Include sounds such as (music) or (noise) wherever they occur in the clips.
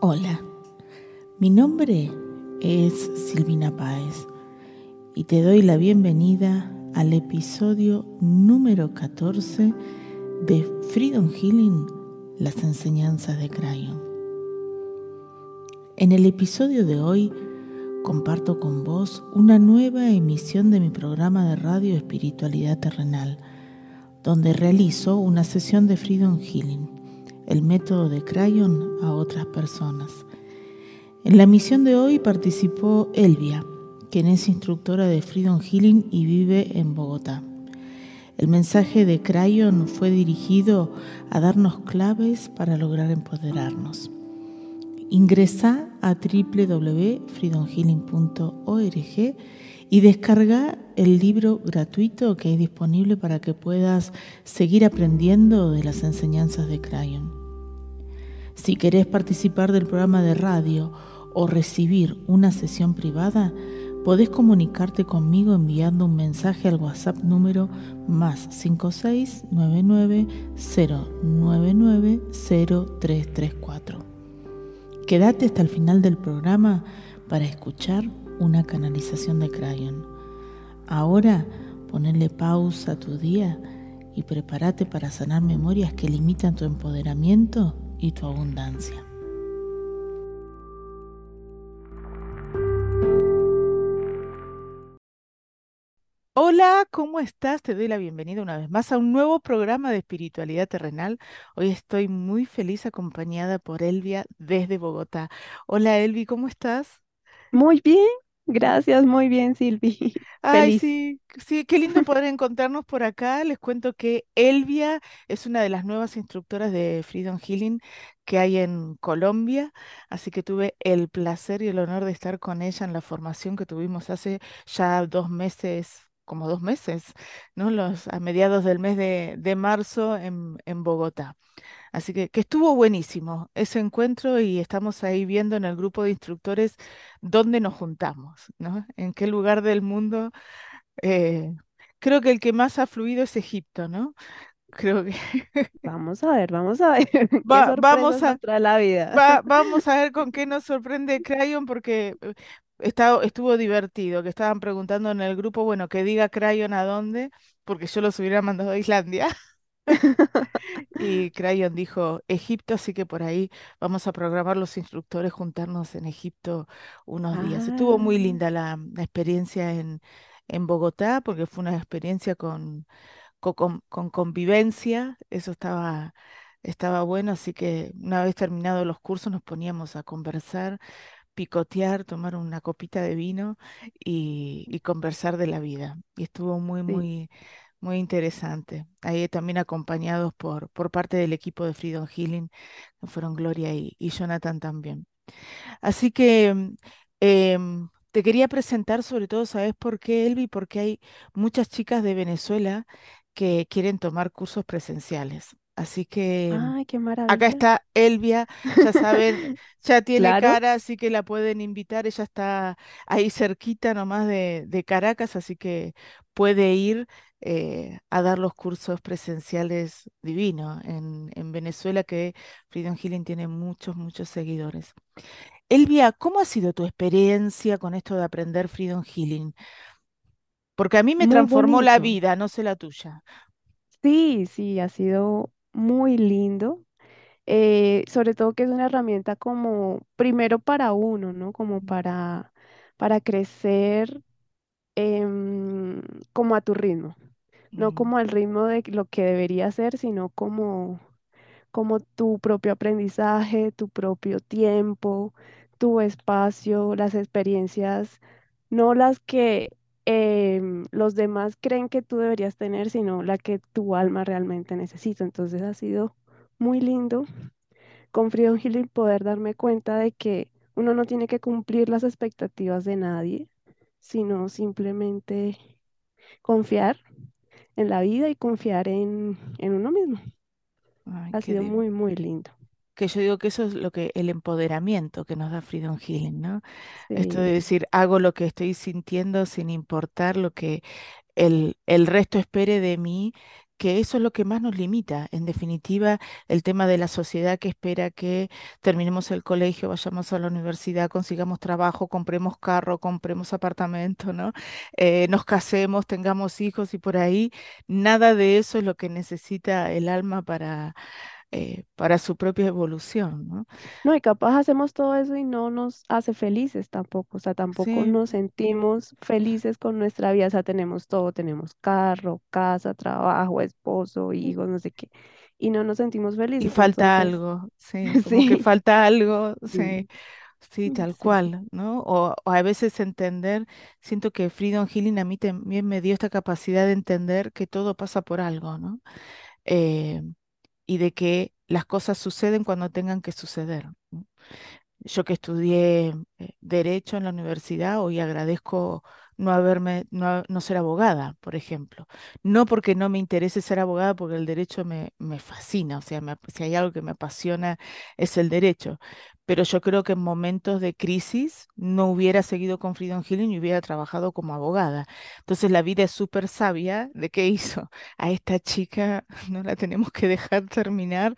Hola, mi nombre es Silvina Páez y te doy la bienvenida al episodio número 14 de Freedom Healing, las enseñanzas de Crayon. En el episodio de hoy comparto con vos una nueva emisión de mi programa de radio Espiritualidad Terrenal, donde realizo una sesión de Freedom Healing el método de Crayon a otras personas. En la misión de hoy participó Elvia, quien es instructora de Freedom Healing y vive en Bogotá. El mensaje de Crayon fue dirigido a darnos claves para lograr empoderarnos. Ingresa a www.freedomhealing.org y descarga el libro gratuito que es disponible para que puedas seguir aprendiendo de las enseñanzas de Crayon. Si querés participar del programa de radio o recibir una sesión privada, podés comunicarte conmigo enviando un mensaje al WhatsApp número más 5699 099 0334. Quédate hasta el final del programa para escuchar una canalización de Crayon. Ahora ponele pausa a tu día y prepárate para sanar memorias que limitan tu empoderamiento y tu abundancia. Hola, ¿cómo estás? Te doy la bienvenida una vez más a un nuevo programa de espiritualidad terrenal. Hoy estoy muy feliz acompañada por Elvia desde Bogotá. Hola Elvi, ¿cómo estás? Muy bien, gracias, muy bien, Silvi. (laughs) Ay, Feliz. sí, sí, qué lindo poder encontrarnos por acá. Les cuento que Elvia es una de las nuevas instructoras de Freedom Healing que hay en Colombia, así que tuve el placer y el honor de estar con ella en la formación que tuvimos hace ya dos meses, como dos meses, ¿no? Los, a mediados del mes de, de marzo en, en Bogotá. Así que, que estuvo buenísimo ese encuentro y estamos ahí viendo en el grupo de instructores dónde nos juntamos, ¿no? En qué lugar del mundo. eh, creo que el que más ha fluido es Egipto, ¿no? Creo que (laughs) Vamos a ver, vamos a ver (laughs) qué va- sorpresas vamos a, la vida. va- (laughs) vamos a ver con qué nos sorprende Crayon porque eh, está- estuvo divertido, que estaban preguntando en el grupo, bueno, que diga Crayon a dónde, porque yo los hubiera mandado a Islandia. (laughs) Y Crayon dijo Egipto, así que por ahí vamos a programar los instructores juntarnos en Egipto unos días. Estuvo muy Ah, linda la, la experiencia en, en Bogotá porque fue una experiencia con, co- con, con convivencia, eso estaba, estaba bueno, así que una vez terminados los cursos nos poníamos a conversar, picotear, tomar una copita de vino y, y conversar de la vida. Y estuvo muy, sí. muy muy interesante. Ahí también acompañados por, por parte del equipo de Freedom Healing, que fueron Gloria y, Jonathan también. Así que mm, em, te quería presentar sobre todo, ¿sabes por qué, Elvi? Porque hay muchas chicas de Venezuela que quieren tomar cursos presenciales. Así que Ay, qué acá maravilla. está Elvia, ya saben, (laughs) ya tiene Claro. cara, así que la pueden invitar. Ella está ahí cerquita nomás de, de Caracas, así que puede ir eh, a dar los cursos presenciales divinos en, en Venezuela, que Freedom Healing tiene muchos, muchos seguidores. Elvia, ¿cómo ha sido tu experiencia con esto de aprender Freedom Healing? Porque a mí me Muy transformó la bonito. vida, no sé la tuya. Sí, sí, ha sido muy lindo. Eh, sobre todo que es una herramienta como, primero para uno, ¿no? Como para, para crecer em, como a tu ritmo. No Mm, como al ritmo de lo que debería ser, sino como como tu propio aprendizaje, tu propio tiempo, tu espacio, las experiencias, no las que em, los demás creen que tú deberías tener, sino la que tu alma realmente necesita. Entonces ha sido muy lindo con Freedom Healing poder darme cuenta de que uno no tiene que cumplir las expectativas de nadie, sino simplemente confiar en la vida y confiar en, en uno mismo. Ay, Ha sido muy, muy lindo. Que yo digo que eso es lo que el empoderamiento que nos da Freedom Healing, ¿no? Esto de decir, hago lo que estoy sintiendo sin importar lo que el, el resto espere de mí, que eso es lo que más nos limita. En definitiva, el tema de la sociedad que espera que terminemos el colegio, vayamos a la universidad, consigamos trabajo, compremos carro, compremos apartamento, ¿no? Eh, nos casemos, tengamos hijos y por ahí, nada de eso es lo que necesita el alma para, eh, para su propia evolución, ¿no? No, y capaz hacemos todo eso y no nos hace felices tampoco, o sea, tampoco Sí. nos sentimos felices con nuestra vida, o sea, tenemos todo, tenemos carro, casa, trabajo, esposo, hijos, no sé qué, y no nos sentimos Y felices, falta entonces, algo, (laughs) sí, como que sí, falta algo, sí. sí, Sí, (laughs) tal cual, ¿no? O, o a veces entender, siento que Freedom Healing a mí también me dio esta capacidad de entender que todo pasa por algo, ¿no? Eh, y de que las cosas suceden cuando tengan que suceder. Yo que estudié eh, Derecho en la universidad, hoy agradezco no haberme, no, no ser abogada, por ejemplo. No porque no me interese ser abogada, porque el derecho me, me fascina, o sea, si hay algo que me apasiona es el derecho. Pero yo creo que en momentos de crisis no hubiera seguido con Freedom Healing y hubiera trabajado como abogada. Entonces la vida es súper sabia de qué hizo. A esta chica (laughs) no la tenemos que dejar terminar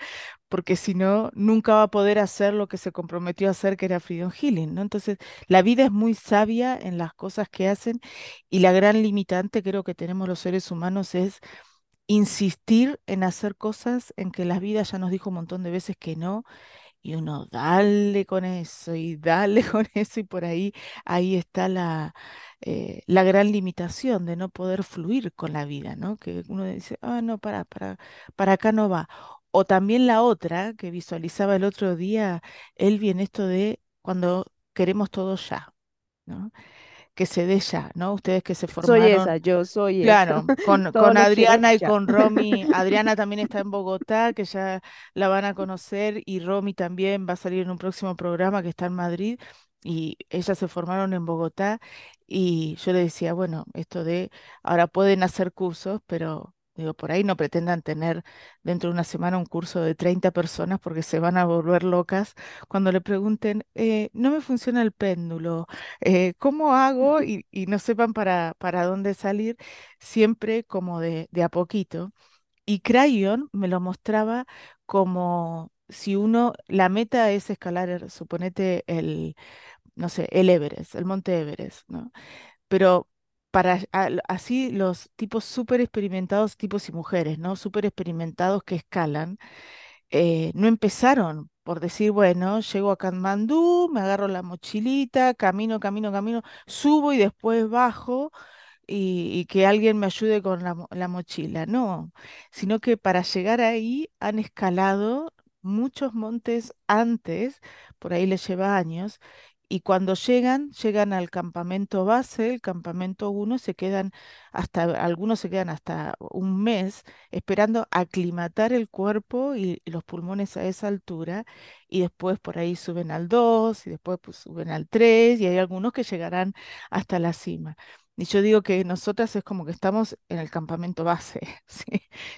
porque si no, nunca va a poder hacer lo que se comprometió a hacer, que era Freedom Healing. Entonces, la vida es muy sabia en las cosas que hacen y la gran limitante creo que tenemos los seres humanos es insistir en hacer cosas en que la vida ya nos dijo un montón de veces que no y uno dale con eso y dale con (laughs) eso y por ahí, ahí está la, eh, la gran limitación de no poder fluir con la vida, ¿no? Que uno dice, ah, no, para, para, para acá no va. O también la otra que visualizaba el otro día, Elvi, en esto de cuando queremos todo ya, ¿no? Que se dé ya, ¿no? Ustedes que se Soy formaron esa, yo soy esa, Claro, con, (laughs) con Adriana y con Romy. (laughs) Adriana también está en Bogotá, que ya la van a conocer, y Romy también va a salir en un próximo programa que está en Madrid, y ellas se formaron en Bogotá, y yo le decía, bueno, esto de, ahora pueden hacer cursos, pero digo, por ahí no pretendan tener dentro de una semana un curso de 30 personas porque se van a volver locas cuando le pregunten, "Eh, no me funciona el péndulo eh, ¿cómo hago? (laughs) Y, y no sepan para, para dónde salir, siempre como de, de a poquito. Y Crayon me lo mostraba como si uno, la meta es escalar, suponete, el, no sé, el Everest, el Monte Everest, ¿no? Pero para así los tipos súper experimentados, tipos y mujeres, ¿no? Súper experimentados que escalan eh, no empezaron por decir, bueno, llego a Katmandú, me agarro la mochilita, camino, camino, camino, subo y después bajo y, que alguien me ayude con la, la mochila. No, sino que para llegar ahí han escalado muchos montes antes, por ahí les lleva años, y cuando llegan, llegan al campamento base, el campamento uno, se quedan hasta, algunos se quedan hasta un mes esperando aclimatar el cuerpo y los pulmones a esa altura, y después por ahí suben al 2 y después pues, suben al 3 y hay algunos que llegarán hasta la cima. Y yo digo que nosotras es como que estamos en el campamento base, (laughs) ¿sí?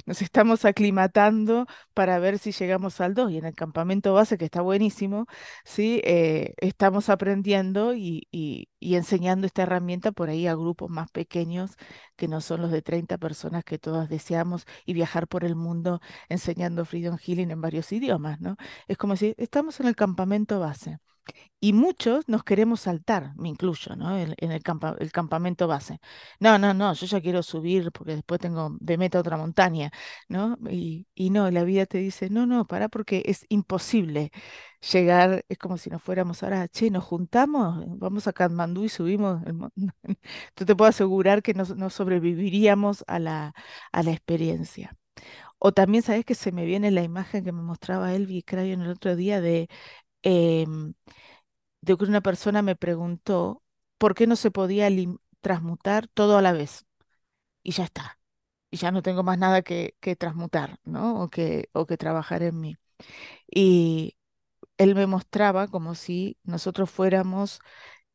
Nos estamos aclimatando para ver si llegamos al 2 y en el campamento base, que está buenísimo, ¿sí? Eh, estamos aprendiendo y, y- y enseñando esta herramienta por ahí a grupos más pequeños que no son los de 30 personas que todas deseamos y viajar por el mundo enseñando Freedom Healing en varios idiomas, ¿no? Es como si estamos en el campamento base. Y muchos nos queremos saltar, me incluyo, ¿no? En, el, campa- el campamento base. No, no, no, yo ya quiero subir porque después tengo de meta otra montaña, ¿no? Y, y no, la vida te dice, no, no, pará porque es imposible llegar, es como si nos fuéramos ahora, che, nos juntamos, vamos a Katmandú y subimos. el mon-". (laughs) Yo te puedo asegurar que no, no sobreviviríamos a la, a la experiencia. O también, ¿sabes que se me viene la imagen que me mostraba Elvi Crayon el otro día de... em, de que una persona me preguntó por qué no se podía transmutar todo a la vez. Y ya está. Y ya no tengo más nada que, que transmutar, ¿no? O que, o que trabajar en mí. Y él me mostraba como si nosotros fuéramos,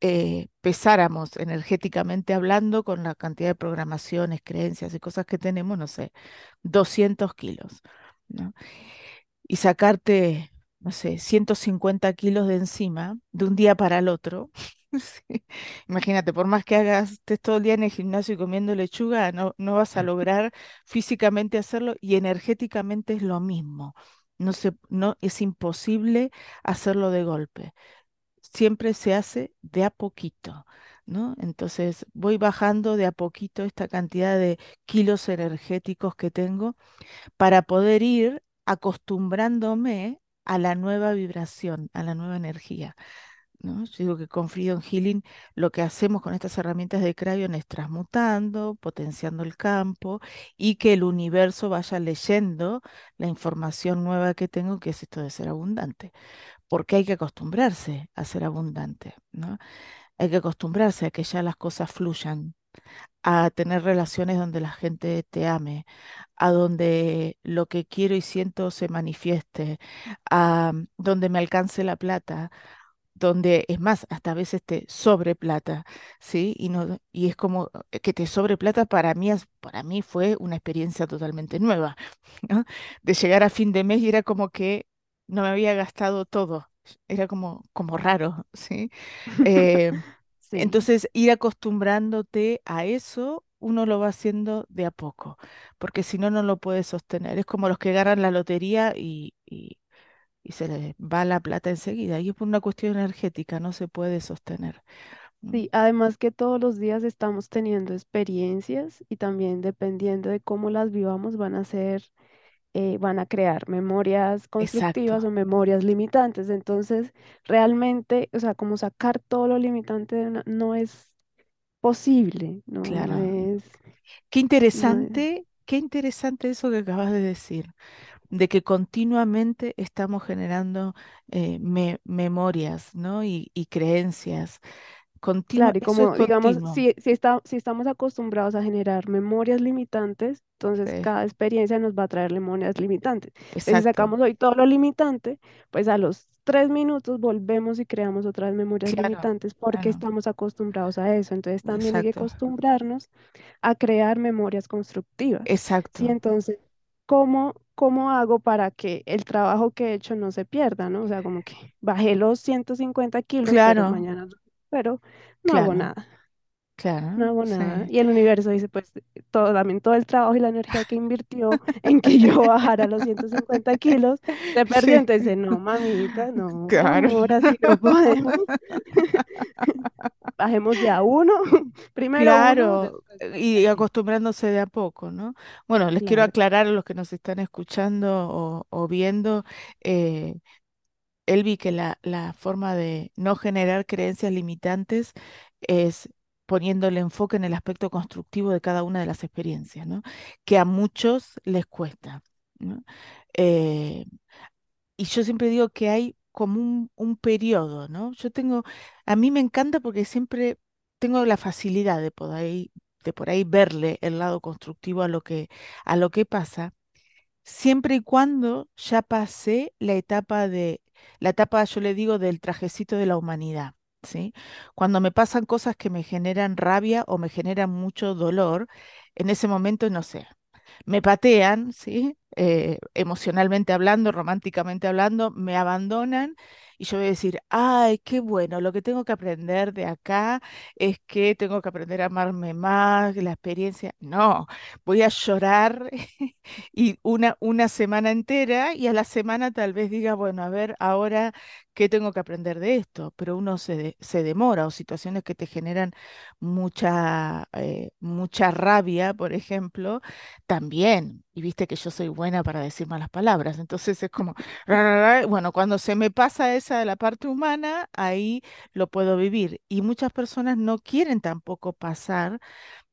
eh, pesáramos energéticamente hablando con la cantidad de programaciones, creencias y cosas que tenemos, no sé, 200 kilos, ¿no? Y sacarte, no sé, 150 kilos de encima de un día para el otro (laughs) Sí. Imagínate, por más que hagas, estés todo el día en el gimnasio y comiendo lechuga, no, no vas a lograr físicamente hacerlo y energéticamente es lo mismo. No se, no, es imposible hacerlo de golpe. Siempre se hace de a poquito, ¿no? Entonces voy bajando de a poquito esta cantidad de kilos energéticos que tengo para poder ir acostumbrándome a la nueva vibración, a la nueva energía. ¿no? Yo digo que con Freedom Healing lo que hacemos con estas herramientas de Crayon es transmutando, potenciando el campo y que el universo vaya leyendo la información nueva que tengo, que es esto de ser abundante. Porque hay que acostumbrarse a ser abundante, ¿no? Hay que acostumbrarse a que ya las cosas fluyan, a tener relaciones donde la gente te ame, a donde lo que quiero y siento se manifieste, a donde me alcance la plata, donde es más, hasta a veces te sobre plata, ¿sí? Y, no, y es como eh, que te sobre plata para mí, para mí fue una experiencia totalmente nueva, (laughs) ¿no? De llegar a fin de mes y era como que no me había gastado todo, era como, como raro, (laughs) ¿sí? (laughs) Eh, Sí. entonces, ir acostumbrándote a eso, uno lo va haciendo de a poco, porque si no, no lo puede sostener. Es como los que ganan la lotería y, y y se les va la plata enseguida. Y es por una cuestión energética, no se puede sostener. ¿no? Sí, además que todos los días estamos teniendo experiencias y también dependiendo de cómo las vivamos van a ser, eh, van a crear memorias Exacto, constructivas o memorias limitantes. Entonces, realmente, o sea, como sacar todo lo limitante de una- no es posible, no, no claro. es, Qué no es. interesante, qué interesante eso que acabas de decir, de que continuamente estamos generando eh, me- memorias, ¿no? Y, y creencias. Continuo, Claro, y eso es como digamos, si, si, está, si estamos acostumbrados a generar memorias limitantes, entonces Sí, cada experiencia nos va a traer memorias limitantes. Entonces, si exacto, sacamos hoy todo lo limitante, pues a los tres minutos volvemos y creamos otras memorias claro, limitantes porque claro, estamos acostumbrados a eso. Entonces, también hay que exacto, acostumbrarnos a crear memorias constructivas. Exacto, entonces, ¿cómo, cómo hago para que el trabajo que he hecho no se pierda, ¿no? O sea, como que bajé los 150 kilos, pero claro, mañana, pero no hago claro, nada, no claro, hago nada. sí. Y el universo dice, pues, todo, también todo el trabajo y la energía que invirtió en que yo bajara los 150 kilos, se (laughs) perdió. Sí, Entonces, dice, no, mamita, no, (laughs) claro. amor, así no (laughs) podemos. Bajemos de a uno, primero uno, Claro, eh, y 50 kilos. acostumbrándose de a poco, ¿no? Bueno, les quiero aclarar a los que nos están escuchando o, o viendo, eh, Elvi, que la, la forma de no generar creencias limitantes es poniendo el enfoque en el aspecto constructivo de cada una de las experiencias, ¿no? Que a muchos les cuesta. Eh, y yo siempre digo que hay como un, un periodo, ¿no? Yo tengo, a mí me encanta porque siempre tengo la facilidad de por ahí, de por ahí verle el lado constructivo a lo que, a lo que pasa, siempre y cuando ya pasé la etapa de, la etapa, yo le digo, del trajecito de la humanidad, ¿sí? Cuando me pasan cosas que me generan rabia o me generan mucho dolor, en ese momento, no sé, me patean, ¿sí? Eh, emocionalmente hablando, románticamente hablando, me abandonan y yo voy a decir, ay, qué bueno, lo que tengo que aprender de acá es que tengo que aprender a amarme más, la experiencia. No, voy a llorar (laughs) y una, una semana entera y a la semana tal vez diga, bueno, a ver, ahora, ¿qué tengo que aprender de esto? Pero uno se, se demora o situaciones que te generan mucha, eh, mucha rabia, por ejemplo también, y viste que yo soy buena para decir malas palabras, entonces es como, bueno, cuando se me pasa esa de la parte humana, ahí lo puedo vivir. Y muchas personas no quieren tampoco pasar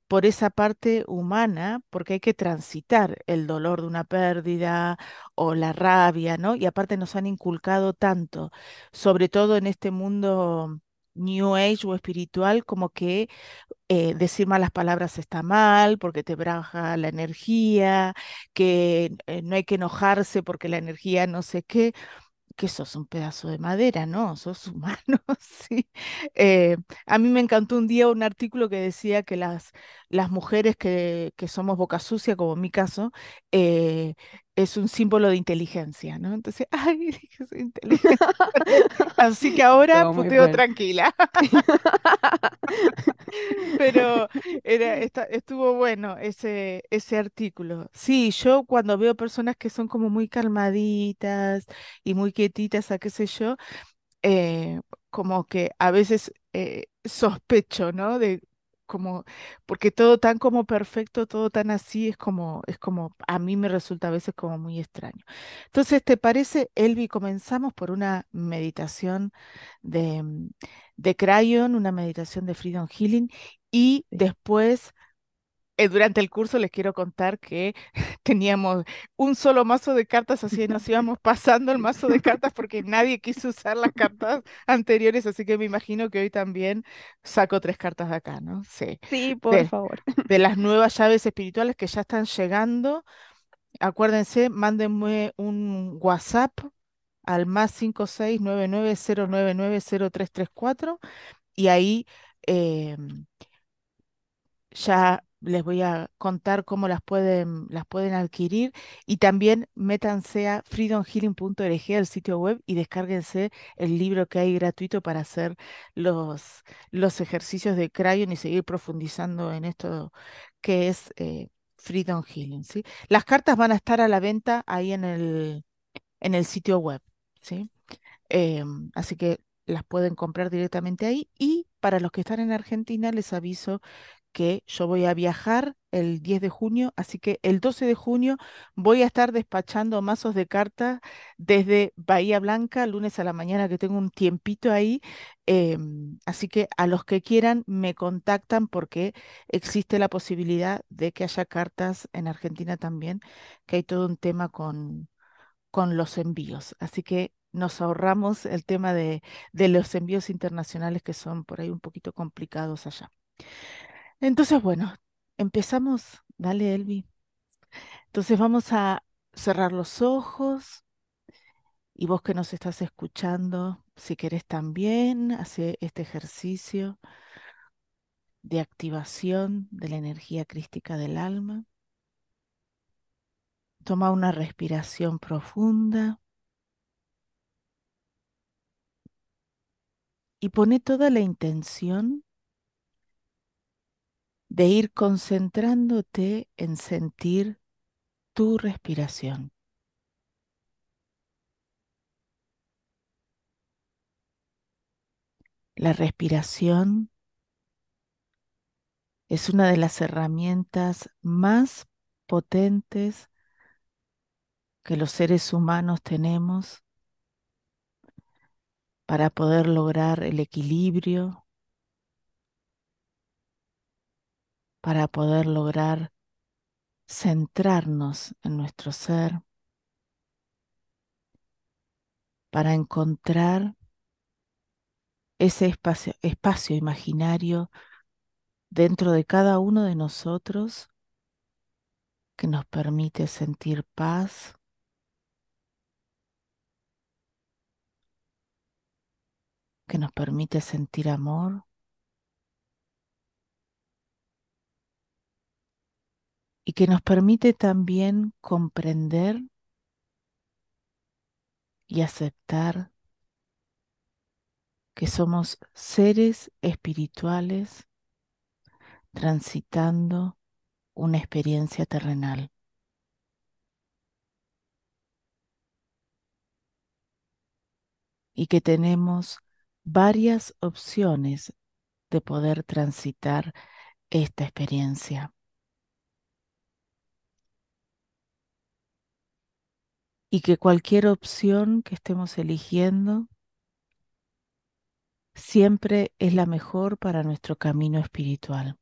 por esa parte humana porque hay que transitar el dolor de una pérdida o la rabia, ¿no? Y aparte nos han inculcado tanto, sobre todo en este mundo... New Age o espiritual, como que eh, decir malas palabras está mal porque te baja la energía, que eh, no hay que enojarse porque la energía no sé qué, que sos un pedazo de madera, ¿no? Sos (laughs) humano, sí. Eh, a mí me encantó un día un artículo que decía que las, las mujeres que, que somos boca sucia, como en mi caso, es un símbolo de inteligencia, ¿no? Entonces, (laughs) ay, dije, soy inteligente. (laughs) Así que ahora puteo bueno. tranquila. (laughs) Pero era, estuvo bueno ese, ese artículo. Sí, yo cuando veo personas que son como muy calmaditas y muy quietitas, a qué sé yo, eh, como que a veces eh, sospecho, ¿no? De como, porque todo tan como perfecto, todo tan así, es como, es como, a mí me resulta a veces como muy extraño. Entonces, ¿te parece, Elvi? Comenzamos por una meditación de, mm, de Crayon, una meditación de Freedom Healing, y después durante el curso les quiero contar que (laughs) teníamos un solo mazo de cartas, así (laughs) nos íbamos pasando el mazo de cartas porque nadie quiso usar las cartas (laughs) anteriores, así que me imagino que hoy también saco tres cartas de acá, ¿no? Sí. Sí, por De, favor. de las nuevas llaves espirituales que ya están llegando, acuérdense, mándenme un WhatsApp al más cinco seis nueve nueve cero nueve nueve cero tres tres cuatro y ahí... em, ya les voy a contar cómo las pueden, las pueden adquirir y también métanse a freedomhealing.org, el sitio web, y descárguense el libro que hay gratuito para hacer los, los ejercicios de Crayon y seguir profundizando en esto que es eh, Freedom Healing, ¿sí? Las cartas van a estar a la venta ahí en el, en el sitio web, ¿sí? Em, así que las pueden comprar directamente ahí. Y para los que están en Argentina, les aviso que yo voy a viajar el 10 de junio, así que el 12 de junio voy a estar despachando mazos de cartas desde Bahía Blanca, lunes a la mañana, que tengo un tiempito ahí. em, así que a los que quieran me contactan porque existe la posibilidad de que haya cartas en Argentina también, que hay todo un tema con con los envíos. Así que nos ahorramos el tema de, de los envíos internacionales que son por ahí un poquito complicados allá. Entonces, bueno, empezamos. Dale, Elvi. Entonces vamos a cerrar los ojos y vos que nos estás escuchando, si querés también, hace este ejercicio de activación de la energía crística del alma. Toma una respiración profunda. y pone toda la intención de ir concentrándote en sentir tu respiración. La respiración es una de las herramientas más potentes que los seres humanos tenemos para poder lograr el equilibrio, para poder lograr centrarnos en nuestro ser, para encontrar ese espacio, imaginario dentro de cada uno de nosotros que nos permite sentir paz, que nos permite sentir amor y que nos permite también comprender y aceptar que somos seres espirituales transitando una experiencia terrenal. Y que tenemos varias opciones de poder transitar esta experiencia. Y que cualquier opción que estemos eligiendo siempre es la mejor para nuestro camino espiritual.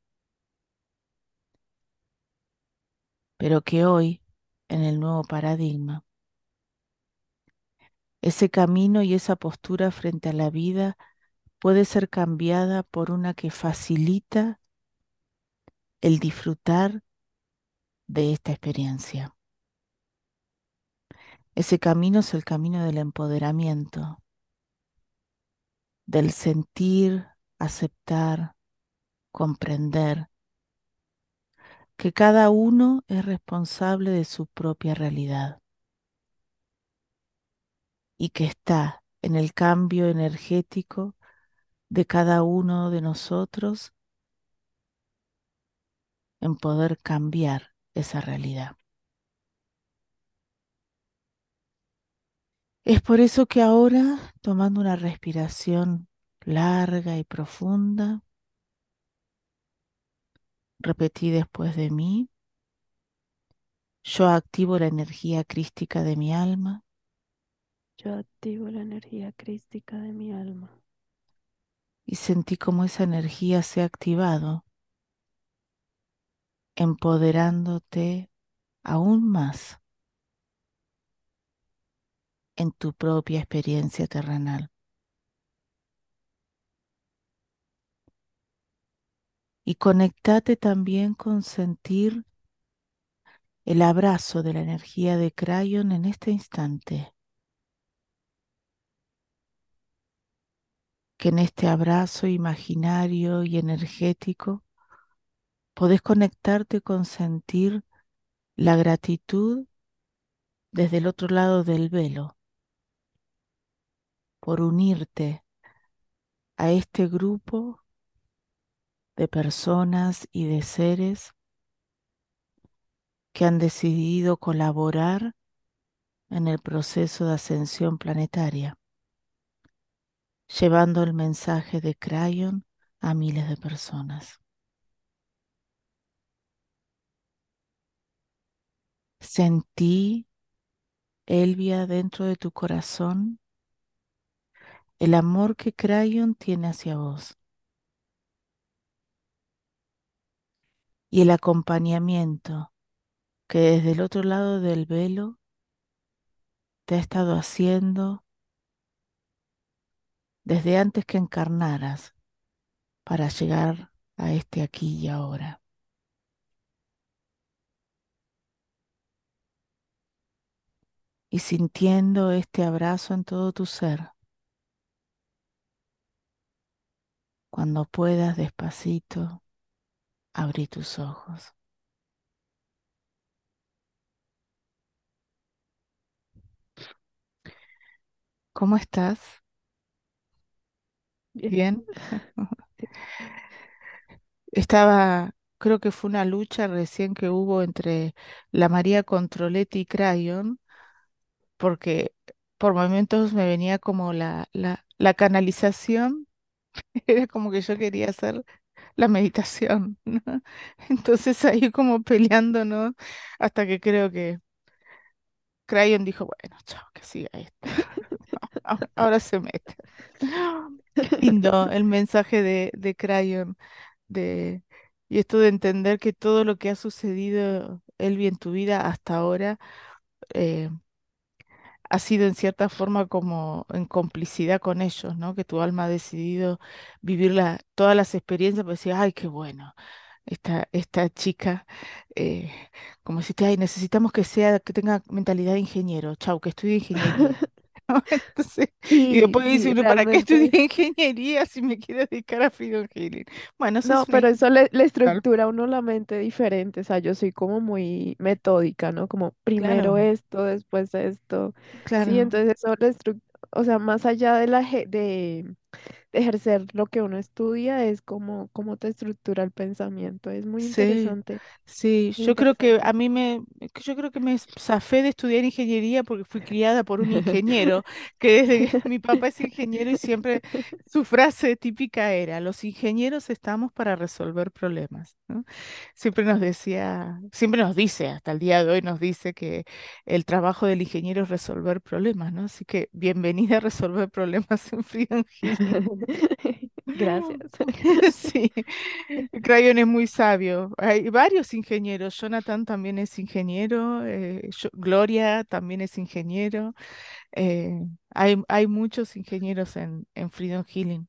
Pero que hoy, en el nuevo paradigma, ese camino y esa postura frente a la vida puede ser cambiada por una que facilita el disfrutar de esta experiencia. Ese camino es el camino del empoderamiento, del sentir, aceptar, comprender que cada uno es responsable de su propia realidad. y que está en el cambio energético de cada uno de nosotros en poder cambiar esa realidad. Es por eso que ahora, tomando una respiración larga y profunda, repetí después de mí, yo activo la energía crística de mi alma. Yo activo la energía crística de mi alma. Y sentí como esa energía se ha activado, empoderándote aún más en tu propia experiencia terrenal. Y conectate también con sentir el abrazo de la energía de Crayon en este instante. Que en este abrazo imaginario y energético podés conectarte con sentir la gratitud desde el otro lado del velo por unirte a este grupo de personas y de seres que han decidido colaborar en el proceso de ascensión planetaria, llevando el mensaje de Crayon a miles de personas. Sentí, Elvia, dentro de tu corazón el amor que Crayon tiene hacia vos y el acompañamiento que desde el otro lado del velo te ha estado haciendo desde antes que encarnaras para llegar a este aquí y ahora. Y sintiendo este abrazo en todo tu ser. Cuando puedas despacito, abrí tus ojos. ¿Cómo estás? Bien. (laughs) Estaba, creo que fue una lucha recién que hubo entre la María Controletti y Crayon, porque por momentos me venía como la, la, la canalización Era (laughs) como que yo quería hacer la meditación, (laughs) ¿no? Entonces ahí como peleando, ¿no? Hasta que creo que Crayon dijo, bueno, chao, que siga esto. (laughs) ahora, se mete. (gasps) Qué lindo el mensaje de, de Crayon, de, y esto de entender que todo lo que ha sucedido, Elvi, en tu vida hasta ahora, eh, ha sido en cierta forma como en complicidad con ellos, ¿no? Que tu alma ha decidido vivir la- todas las experiencias, pues decía, ay, qué bueno, esta, esta chica, eh, como si te, ay, necesitamos que sea, que tenga mentalidad de ingeniero, chau, que estudie (laughs) ingeniería. (laughs) y Sí, después dice sí, ¿para qué estudié ingeniería si me quiero dedicar a Freedom Healing? Bueno, eso No, es pero eso le, le estructura a uno la mente diferente. O sea, yo soy como muy metódica, ¿no? Como primero Claro, esto, después esto. Sí, claro, entonces eso le estru- o sea, más allá de la de ejercer lo que uno estudia, es como cómo te estructura el pensamiento. Es muy sí. interesante, Sí, yo creo que interesante. a mí me, yo creo que me zafé de estudiar ingeniería porque fui criada por un (laughs) ingeniero, que desde que mi papá es ingeniero y siempre su frase típica era, los ingenieros estamos para resolver problemas, ¿no? Siempre nos decía, siempre nos dice, hasta el día de hoy nos dice que el trabajo del ingeniero es resolver problemas, ¿no? Así que bienvenida a resolver problemas (laughs) en Healing. (laughs) Gracias. (laughs) Sí, Crayon es muy sabio. Hay varios ingenieros. Jonathan también es ingeniero. eh, yo- Gloria también es ingeniero. eh, hay, hay muchos ingenieros en, en Freedom Healing.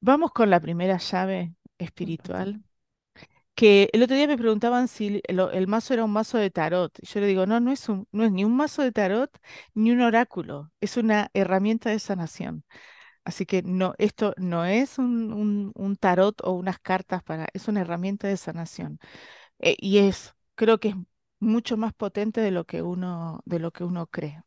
Vamos con la primera llave espiritual. Que el otro día me preguntaban si el, el mazo era un mazo de tarot. Yo le digo, no, no es un, no es ni un mazo de tarot ni un oráculo. Es una herramienta de sanación. Así que no, esto no es un, un- tarot o unas cartas para, es una herramienta de sanación. Eh, y es, creo que es mucho más potente de lo que uno, de lo que uno cree.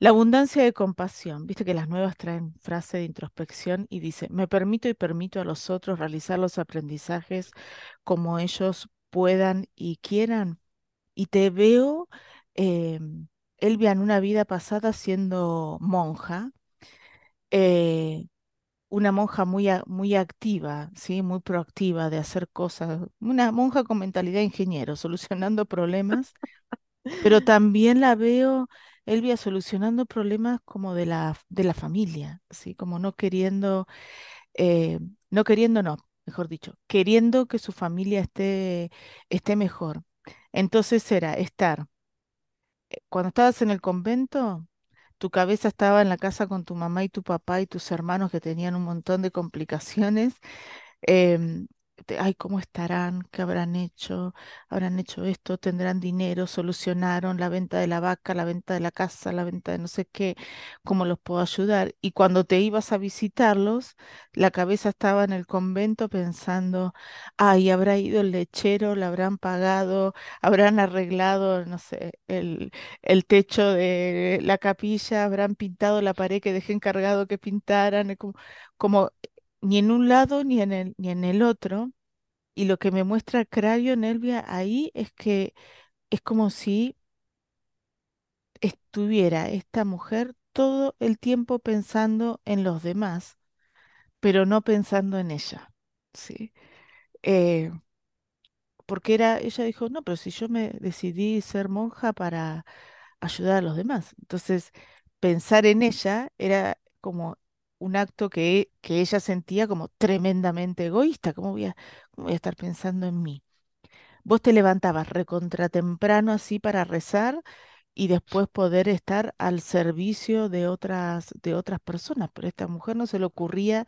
La abundancia de compasión, viste que las nuevas traen frase de introspección y dice, me permito y permito a los otros realizar los aprendizajes como ellos puedan y quieran. Y te veo, eh, Elvia, en una vida pasada siendo monja, eh, una monja muy, muy activa, ¿sí? Muy proactiva de hacer cosas, una monja con mentalidad de ingeniero, (laughs) solucionando problemas pero también la veo, Elvia, solucionando problemas como de la, de la familia, así como no queriendo, eh, no queriendo, no, mejor dicho, queriendo que su familia esté, esté mejor. Entonces era estar, cuando estabas en el convento, tu cabeza estaba en la casa con tu mamá y tu papá y tus hermanos que tenían un montón de complicaciones em, ay, ¿cómo estarán? ¿Qué habrán hecho? ¿Habrán hecho esto? ¿Tendrán dinero? ¿Solucionaron la venta de la vaca, la venta de la casa, la venta de no sé qué? ¿Cómo los puedo ayudar? Y cuando te ibas a visitarlos, la cabeza estaba en el convento pensando, ay, habrá ido el lechero, le habrán pagado, habrán arreglado, no sé, el, el techo de la capilla, habrán pintado la pared que dejé encargado que pintaran, como ni en un lado ni en el, ni en el otro. Y lo que me muestra Crayo Nelvia ahí es que es como si estuviera esta mujer todo el tiempo pensando en los demás, pero no pensando en ella. ¿sí? Eh, porque era, ella dijo, no, pero si yo me decidí ser monja para ayudar a los demás. Entonces, pensar en ella era como un acto que, que ella sentía como tremendamente egoísta. ¿Cómo voy a, voy a estar pensando en mí? Vos te levantabas recontra temprano así para rezar y después poder estar al servicio de otras, de otras personas. Pero a esta mujer no se le ocurría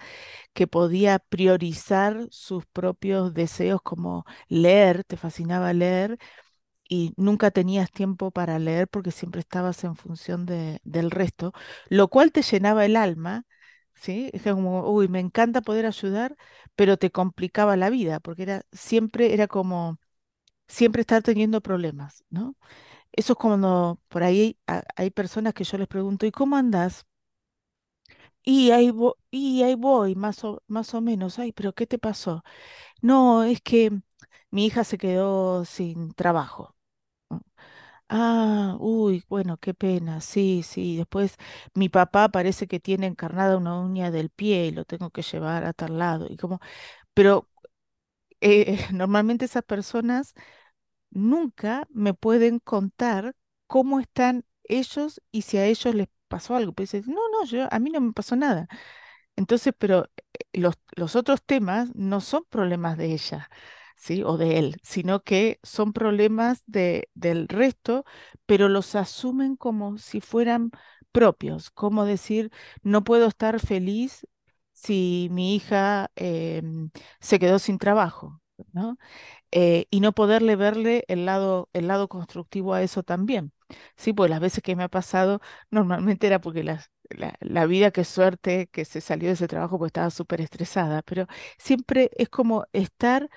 que podía priorizar sus propios deseos como leer, te fascinaba leer y nunca tenías tiempo para leer porque siempre estabas en función de- del resto, lo cual te llenaba el alma, ¿sí? Es como, uy, me encanta poder ayudar, pero te complicaba la vida porque era siempre era como siempre estar teniendo problemas, ¿no? Eso es cuando por ahí ha- hay personas que yo les pregunto, ¿y cómo andas? Y ahí voy, y ahí voy, más o, más o menos. Ay, pero ¿qué te pasó? No, es que mi hija se quedó sin trabajo. Ah, uy, bueno, qué pena, sí, sí. Después mi papá parece que tiene encarnada una uña del pie y lo tengo que llevar a tal lado. Y como, pero eh, (laughs) normalmente esas personas nunca me pueden contar cómo están ellos y si a ellos les pasó algo. Pues no, no, yo, a mí no me pasó nada. Entonces, pero eh, los, los otros temas no son problemas de ella, ¿sí? O de él, sino que son problemas de, del resto, pero los asumen como si fueran propios, como decir, no puedo estar feliz si mi hija em, se quedó sin trabajo, ¿no? eh, y no poderle verle el lado, el lado constructivo a eso también. Sí, pues las veces que me ha pasado, normalmente era porque la, la vida, qué suerte que se salió de ese trabajo porque estaba súper estresada, pero siempre es como estar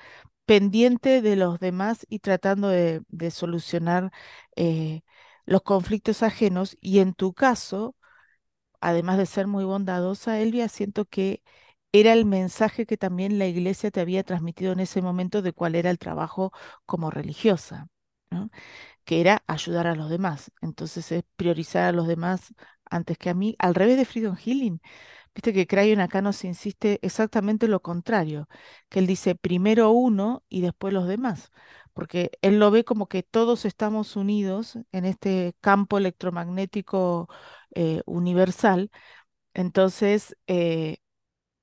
pendiente de los demás y tratando de, solucionar eh, los conflictos ajenos. Y en tu caso, además de ser muy bondadosa, Elvia, siento que era el mensaje que también la iglesia te había transmitido en ese momento de cuál era el trabajo como religiosa. Que era ayudar a los demás. Entonces es priorizar a los demás antes que a mí, al revés de Freedom Healing. Viste que Crayon acá nos insiste exactamente lo contrario, que él dice primero uno y después los demás, porque él lo ve como que todos estamos unidos en este campo electromagnético eh, universal. Entonces, eh,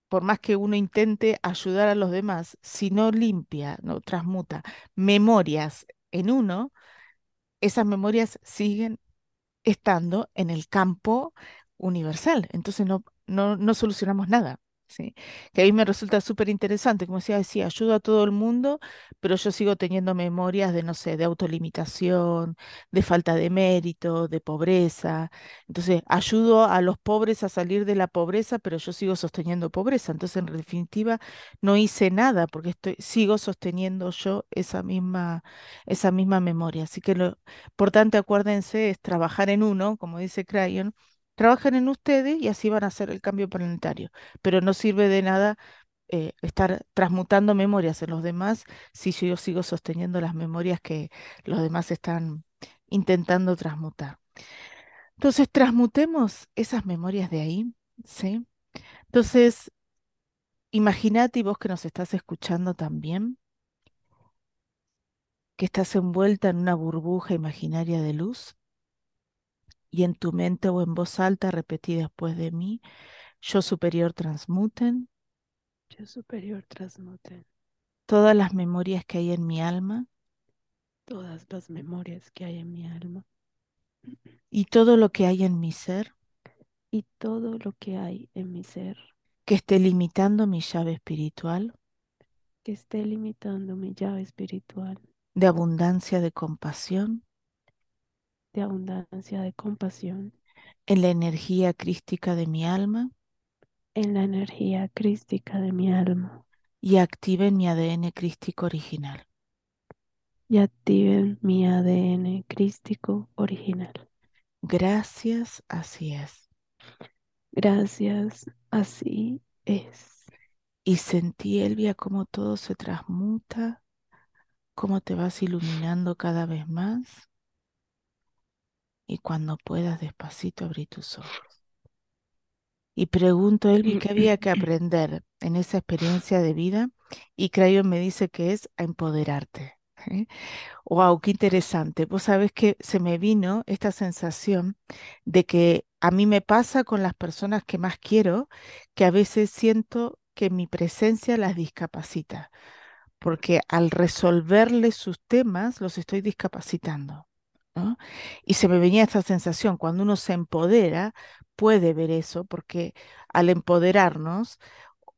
por más que uno intente ayudar a los demás, si no limpia, no transmuta memorias en uno, esas memorias siguen estando en el campo universal. Entonces no, no, no solucionamos nada. Sí, que a mí me resulta súper interesante, como decía, ayudo a todo el mundo, pero yo sigo teniendo memorias de, no sé, de autolimitación, de falta de mérito, de pobreza. Entonces, ayudo a los pobres a salir de la pobreza, pero yo sigo sosteniendo pobreza. Entonces, en definitiva, no hice nada porque estoy, sigo sosteniendo yo esa misma, esa misma memoria. Así que lo importante, acuérdense, es trabajar en uno, como dice Crayon. Trabajen en ustedes y así van a hacer el cambio planetario pero no sirve de nada eh, estar transmutando memorias en los demás si yo sigo sosteniendo las memorias que los demás están intentando transmutar. Entonces, transmutemos esas memorias de ahí, ¿sí? Entonces, imagínate vos que nos estás escuchando también, que estás envuelta en una burbuja imaginaria de luz y en tu mente o en voz alta repetí después de mí, yo superior transmuten. Yo superior transmuten. Todas las memorias que hay en mi alma. Todas las memorias que hay en mi alma. (clears throat) Y todo lo que hay en mi ser. Y todo lo que hay en mi ser. Que esté limitando mi llave espiritual. Que esté limitando mi llave espiritual. De abundancia de compasión de abundancia de compasión en la energía crística de mi alma en la energía crística de mi alma y activen mi ADN crístico original. y activen mi ADN crístico original. Gracias, así es. Gracias, así es. Y sentí, Elvia, cómo todo se transmuta, cómo te vas iluminando cada vez más. Y cuando puedas, despacito, abrí tus ojos. Y pregunto, Elvi, ¿qué había que (clears throat) aprender en esa experiencia de vida? Y Crayon me dice que es a empoderarte. ¿eh? Wow, qué interesante. Vos sabés que se me vino esta sensación de que a mí me pasa con las personas que más quiero, que a veces siento que mi presencia las discapacita, porque al resolverles sus temas los estoy discapacitando. Y se me venía esta sensación, cuando uno se empodera, puede ver eso, porque al empoderarnos,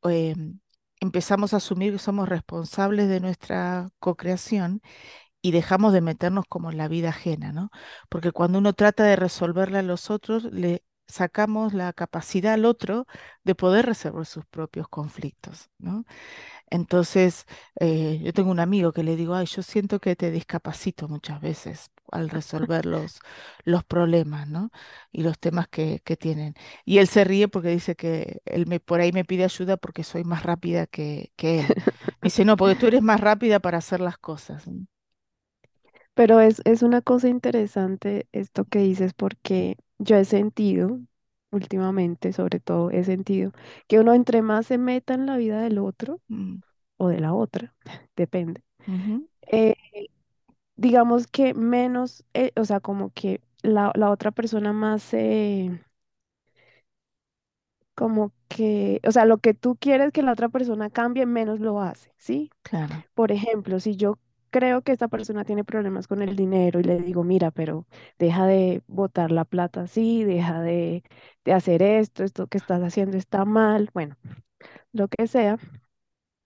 em, empezamos a asumir que somos responsables de nuestra co-creación y dejamos de meternos como en la vida ajena, ¿no? Porque cuando uno trata de resolverle a los otros, le sacamos la capacidad al otro de poder resolver sus propios conflictos, ¿no? Entonces, eh, yo tengo un amigo que le digo, ay, yo siento que te discapacito muchas veces al resolver los, los problemas, ¿no? Y los temas que, que tienen. Y él se ríe porque dice que él me, por ahí me pide ayuda porque soy más rápida que, que él. Me dice, no, porque tú eres más rápida para hacer las cosas. Pero es, es una cosa interesante esto que dices porque yo he sentido, últimamente sobre todo, he sentido que uno entre más se meta en la vida del otro Mm, o de la otra, (laughs) depende, eh, digamos que menos, eh, o sea, como que la, la otra persona más se, como que, o sea, lo que tú quieres que la otra persona cambie, menos lo hace, ¿sí? claro, Por ejemplo, si yo creo que esta persona tiene problemas con el dinero y le digo, mira, pero deja de botar la plata así, deja de, de hacer esto, esto que estás haciendo está mal, bueno, lo que sea,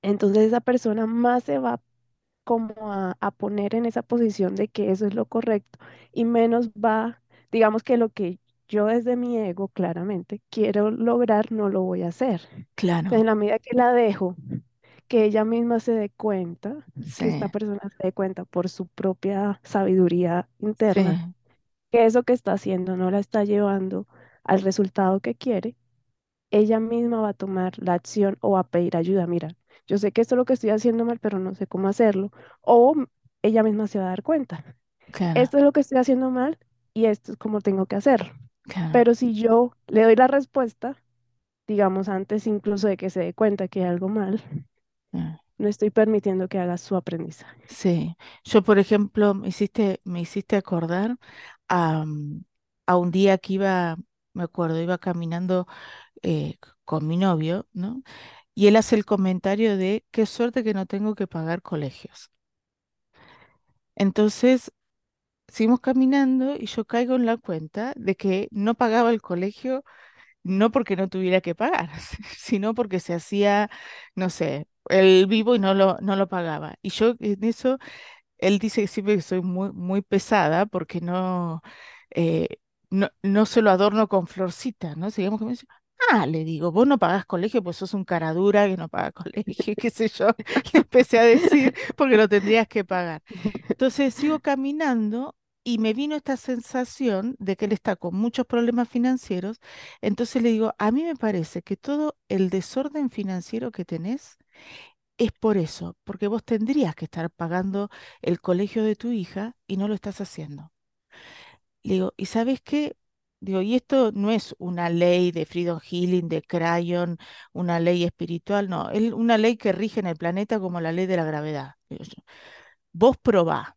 entonces esa persona más se va como a, a poner en esa posición de que eso es lo correcto y menos va, digamos que lo que yo desde mi ego claramente quiero lograr, no lo voy a hacer. Entonces, en claro, la medida que la dejo que ella misma se dé cuenta, que esta sí, persona se dé cuenta por su propia sabiduría interna, sí, que eso que está haciendo no la está llevando al resultado que quiere, ella misma va a tomar la acción o va a pedir ayuda. Mira, yo sé que esto es lo que estoy haciendo mal, pero no sé cómo hacerlo. O ella misma se va a dar cuenta. claro, Esto es lo que estoy haciendo mal y esto es como tengo que hacerlo. claro. Pero si yo le doy la respuesta, digamos antes incluso de que se dé cuenta que hay algo mal, claro. no estoy permitiendo que haga su aprendizaje. Sí, yo por ejemplo me hiciste, me hiciste acordar a, mm, a un día que iba, me acuerdo, iba caminando eh, con mi novio, ¿no? Y él hace el comentario de qué suerte que no tengo que pagar colegios. Entonces, seguimos caminando y yo caigo en la cuenta de que no pagaba el colegio no porque no tuviera que pagar, (laughs) sino porque se hacía, no sé, el vivo y no lo, no lo pagaba. Y yo en eso, él dice que siempre que soy muy, muy pesada porque no, eh, no, no se lo adorno con florcita, ¿no? Sigamos dice, ah, le digo, vos no pagás colegio, pues sos un cara dura que no paga (laughs) colegio, qué sé yo, le empecé a decir porque lo tendrías que pagar. Entonces sigo caminando y me vino esta sensación de que él está con muchos problemas financieros. Entonces le digo, a mí me parece que todo el desorden financiero que tenés es por eso, porque vos tendrías que estar pagando el colegio de tu hija y no lo estás haciendo. Le digo, ¿y sabes qué? Digo, y esto no es una ley de Freedom Healing, de Crayon, una ley espiritual, no, es una ley que rige en el planeta como la ley de la gravedad. Vos probá,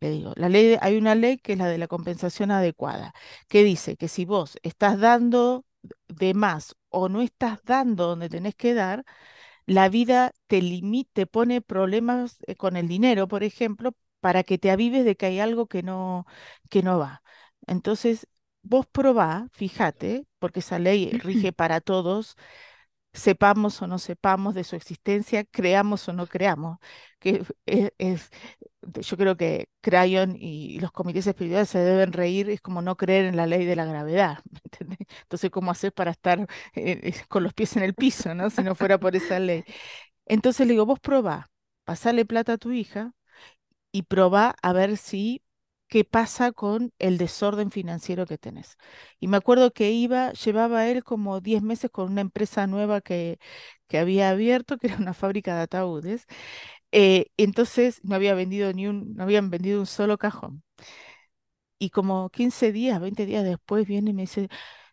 le digo, la ley, hay una ley que es la de la compensación adecuada, que dice que si vos estás dando de más o no estás dando donde tenés que dar, la vida te limita, te pone problemas eh, con el dinero, por ejemplo, para que te avives de que hay algo que no, que no va. Entonces, vos probá, fíjate, porque esa ley (laughs) rige para todos, sepamos o no sepamos de su existencia, creamos o no creamos, que es, es- yo creo que Crayon y los comités espirituales se deben reír, es como no creer en la ley de la gravedad. (laughs) Entonces, ¿cómo hacer para estar eh, eh, con los pies en el piso, ¿no? Si no fuera por esa ley. Entonces le digo, vos probá, pasale plata a tu hija y probá a ver si qué pasa con el desorden financiero que tenés. Y me acuerdo que iba, llevaba él como 10 meses con una empresa nueva que, que había abierto, que era una fábrica de ataúdes. eh, entonces no había vendido ni un, no habían vendido un solo cajón. Y como 15 días, 20 días después viene y me dice,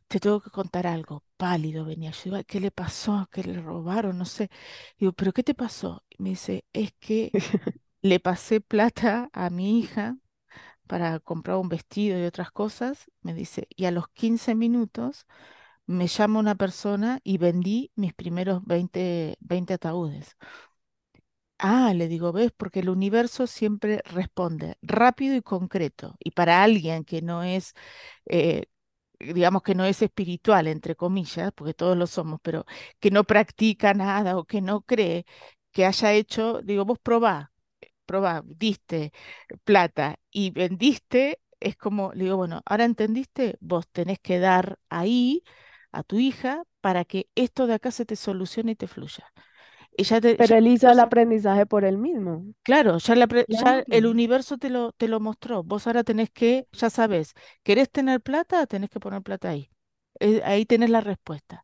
te tengo que contar algo. Pálido venía. Yo digo, "Ay, ¿qué le pasó? ¿Qué le robaron? No sé. Digo, ¿pero qué te pasó? Y me dice, es que (laughs) le pasé plata a mi hija para comprar un vestido y otras cosas, me dice, y a los 15 minutos me llama una persona y vendí mis primeros 20 20 ataúdes. Ah, le digo, ¿ves? Porque el universo siempre responde rápido y concreto. Y para alguien que no es, eh, digamos que no es espiritual, entre comillas, porque todos lo somos, pero que no practica nada o que no cree, que haya hecho, digo, vos probá probá, diste plata y vendiste, es como, le digo, bueno, ahora entendiste, vos tenés que dar ahí a tu hija para que esto de acá se te solucione y te fluya. Ella te, Pero él hizo el aprendizaje por él mismo. claro, ya, la pre- ya el universo te lo, te lo mostró. Vos ahora tenés que, ya sabes, ¿querés tener plata? Tenés que poner plata ahí. Eh, ahí tenés la respuesta.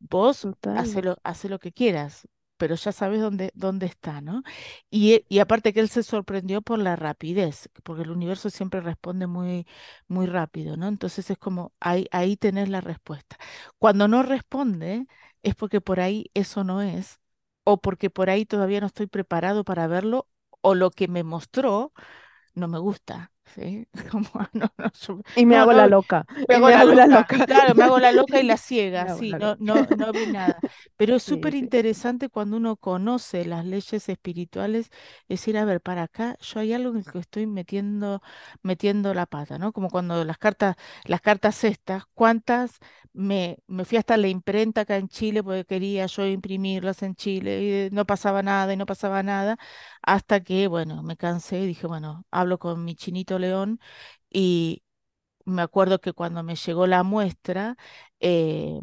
Vos hace total. lo, hace lo que quieras, pero ya sabes dónde, dónde está, ¿no? Y, e- y aparte que él se sorprendió por la rapidez, porque el universo siempre responde muy, muy rápido, ¿no? Entonces es como, ahí, ahí tenés la respuesta. Cuando no responde, es porque por ahí eso no es, o porque por ahí todavía no estoy preparado para verlo, o lo que me mostró no me gusta, ¿sí? (laughs) Como, no, no, yo- Y me hago la loca. me hago me la hago la loca, claro, me hago la loca y la (laughs) ciega, Me sí, no, no, no vi nada. Pero es súper sí. interesante cuando uno conoce las leyes espirituales, decir, a ver, para acá yo hay algo en el que estoy metiendo, metiendo la pata, ¿no? Como cuando las cartas, las cartas estas, ¿cuántas? Me, me fui hasta la imprenta acá en Chile porque quería yo imprimirlas en Chile y eh, no pasaba nada y no pasaba nada, hasta que, bueno, me cansé y dije, bueno, hablo con mi chinito león y me acuerdo que cuando me llegó la muestra, eh,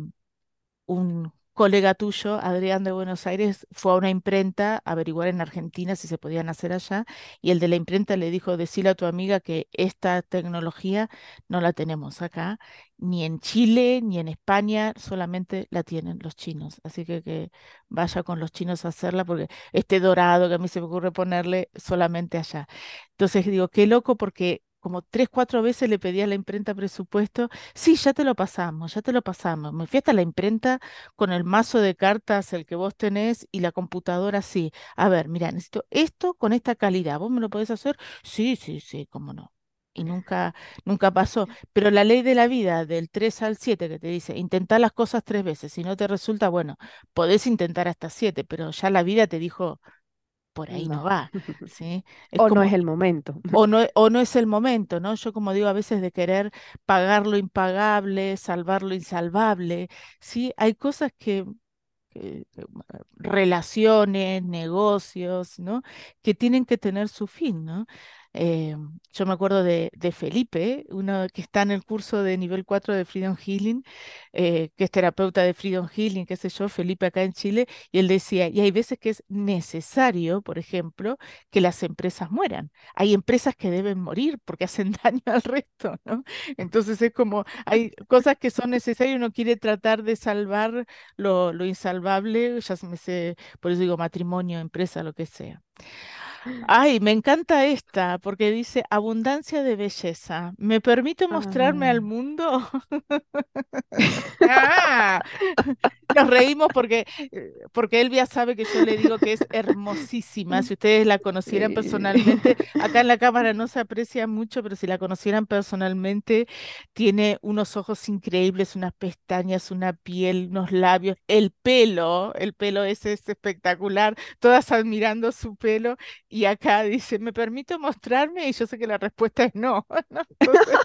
un colega tuyo, Adrián de Buenos Aires, fue a una imprenta a averiguar en Argentina si se podían hacer allá, y el de la imprenta le dijo, decile a tu amiga que esta tecnología no la tenemos acá, ni en Chile, ni en España, solamente la tienen los chinos. Así que que vaya con los chinos a hacerla, porque este dorado que a mí se me ocurre ponerle solamente allá. Entonces digo, qué loco porque... Como tres, cuatro veces le pedí a la imprenta presupuesto Sí, ya te lo pasamos, ya te lo pasamos. Me fui hasta la imprenta con el mazo de cartas, el que vos tenés, y la computadora así. A ver, mira, necesito esto con esta calidad. ¿Vos me lo podés hacer? Sí, sí, sí, cómo no. Y nunca, nunca pasó. (laughs) Pero la ley de la vida, del 3 al 7 que te dice, intentar las cosas tres veces. Si no te resulta, bueno, podés intentar hasta siete, pero ya la vida te dijo, por ahí no No. va, (laughs) ¿sí? Es O no es el momento. o no, o no es el momento, ¿no? Yo como digo a veces de querer pagar lo impagable, salvar lo insalvable, ¿sí? Hay cosas que que- que, relaciones, negocios, ¿no? Que tienen que tener su fin, ¿no? Eh, yo me acuerdo de, Felipe, uno que está en el curso de nivel 4 de Freedom Healing, eh, que es terapeuta de Freedom Healing, qué sé yo, Felipe acá en Chile, y él decía, y hay veces que es necesario, por ejemplo, que las empresas mueran. Hay empresas que deben morir porque (laughs) hacen daño al resto, ¿no? Entonces es como, hay cosas que son necesarias, uno quiere tratar de salvar lo, lo insalvable, ya se me sé, por eso digo matrimonio, empresa, lo que sea. Ay, me encanta esta, porque dice abundancia de belleza. ¿Me permite mostrarme al Ay. mundo? (laughs) Ah, (laughs) (laughs) nos reímos porque, eh, porque Elvia sabe que yo le digo que es hermosísima. (laughs) Si ustedes la conocieran personalmente, acá en la (laughs) cámara no se aprecia mucho, pero si la conocieran personalmente, tiene unos ojos increíbles, unas pestañas, una piel, unos labios, el pelo, el pelo ese es espectacular, todas admirando su pelo y acá dice, ¿me permito mostrarme? Y yo sé que la respuesta es no, (laughs) ¿no? Entonces,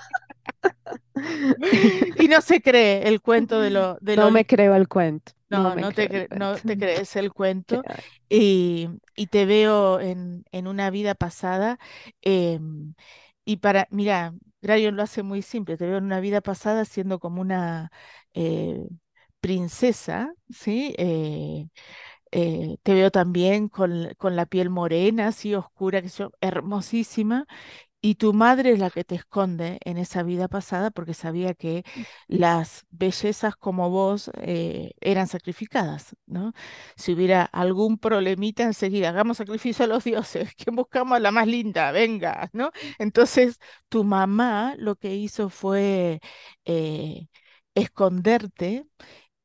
(laughs) y no se cree el cuento de lo, de lo No me creo el cuento. No no, te, cre- no crees el (laughs) ¿Qué cuento y, y te veo en, en una vida pasada em, y para, mira, Grayon lo hace muy simple, te veo en una vida pasada siendo como una eh, princesa, ¿sí? Eh, eh, te veo también con, con la piel morena, así oscura, que yo, hermosísima, y tu madre es la que te esconde en esa vida pasada porque sabía que las bellezas como vos eh, eran sacrificadas, ¿no? Si hubiera algún problemita, enseguida, hagamos sacrificio a los dioses, (laughs) que buscamos a la más linda, venga, ¿no? Entonces, tu mamá lo que hizo fue eh, esconderte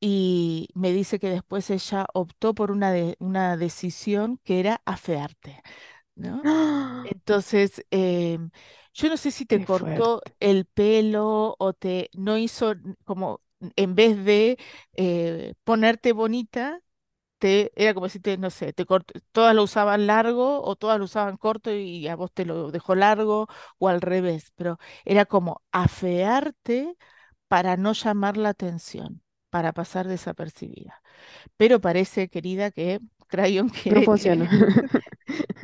y me dice que después ella optó por una, de- una decisión que era afearte. ¿No? ¡Ah! Entonces, em, yo no sé si te Qué cortó fuerte. el pelo o te no hizo como en vez de eh, ponerte bonita, te era como si te, no sé, te todas lo usaban largo o todas lo usaban corto y a vos te lo dejó largo o al revés, pero era como afearte para no llamar la atención, para pasar desapercibida. Pero parece, querida, que (laughs) Crayon No funciona. (laughs) (laughs)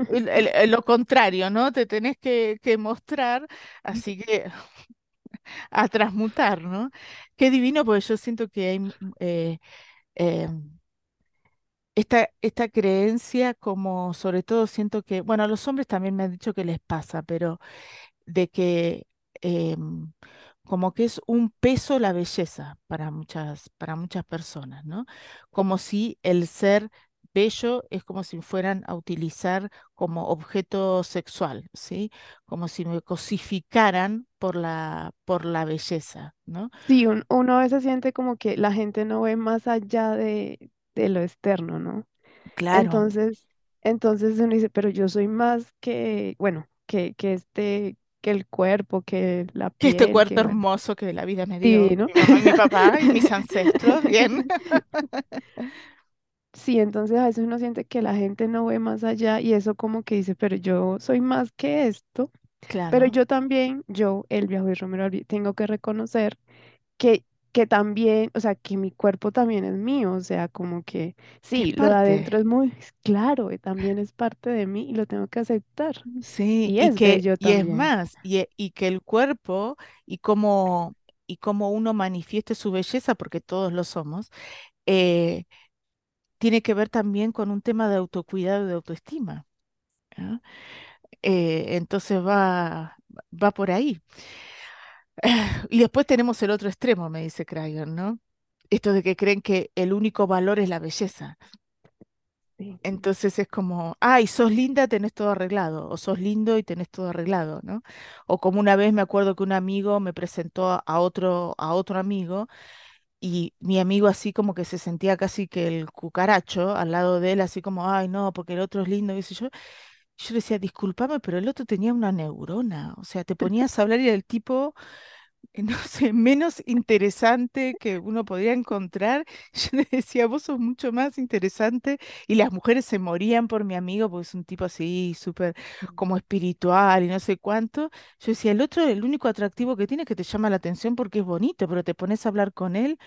el- el- lo contrario, ¿no? Te tenés que, que mostrar, así que (laughs) a transmutar, ¿no? Qué divino, porque yo siento que hay mm, eh, eh, esta, esta creencia, como sobre todo siento que, bueno, a los hombres también me han dicho que les pasa, pero de que em, como que es un peso la belleza para muchas, para muchas personas, ¿no? Como si el ser bello es como si fueran a utilizar como objeto sexual, ¿sí? Como si me cosificaran por la, por la belleza, ¿no? Sí, un- uno a veces siente como que la gente no ve más allá de, de lo externo, ¿no? Claro, Entonces, entonces uno dice, pero yo soy más que, bueno, que, que este, que el cuerpo, que la que este piel, cuerpo que bueno, hermoso que la vida me dio divino. mi mamá y mi papá y mis (laughs) ancestros, bien, (laughs) (laughs) Sí, entonces a veces uno siente que la gente no ve más allá y eso como que dice, pero yo soy más que esto, pero claro, yo también, yo, Elvia y Romero, Albi- tengo que reconocer que, que también, o sea, que mi cuerpo también es mío, o sea, como que que es sí, lo de parte. adentro es muy claro, eh, también es parte de mí y lo tengo que aceptar Sí, y y es que, bello y es también. más, y, e- y que el cuerpo y cómo, y cómo uno manifieste su belleza, porque todos lo somos, eh, tiene que ver también con un tema de autocuidado y de autoestima. Eh, entonces va, va por ahí. (laughs) Y después tenemos el otro extremo, me dice Crayon, ¿no? Esto de que creen que el único valor es la belleza. Sí. Entonces es como, ay, sos linda, tenés todo arreglado, o sos lindo y tenés todo arreglado, ¿no? O como una vez me acuerdo que un amigo me presentó a otro, a otro amigo y mi amigo así como que se sentía casi que el cucaracho al lado de él, así como, ay, no, porque el otro es lindo, y yo. Yo le decía, discúlpame, pero el otro tenía una neurona, o sea, te (laughs) ponías a hablar y el tipo (laughs) no sé, menos interesante que uno podría encontrar. (laughs) Yo le decía, vos sos mucho más interesante y las mujeres se morían por mi amigo porque es un tipo así, súper como espiritual y no sé cuánto. Yo decía, el otro, el único atractivo que tiene es que te llama la atención porque es bonito, pero te pones a hablar con él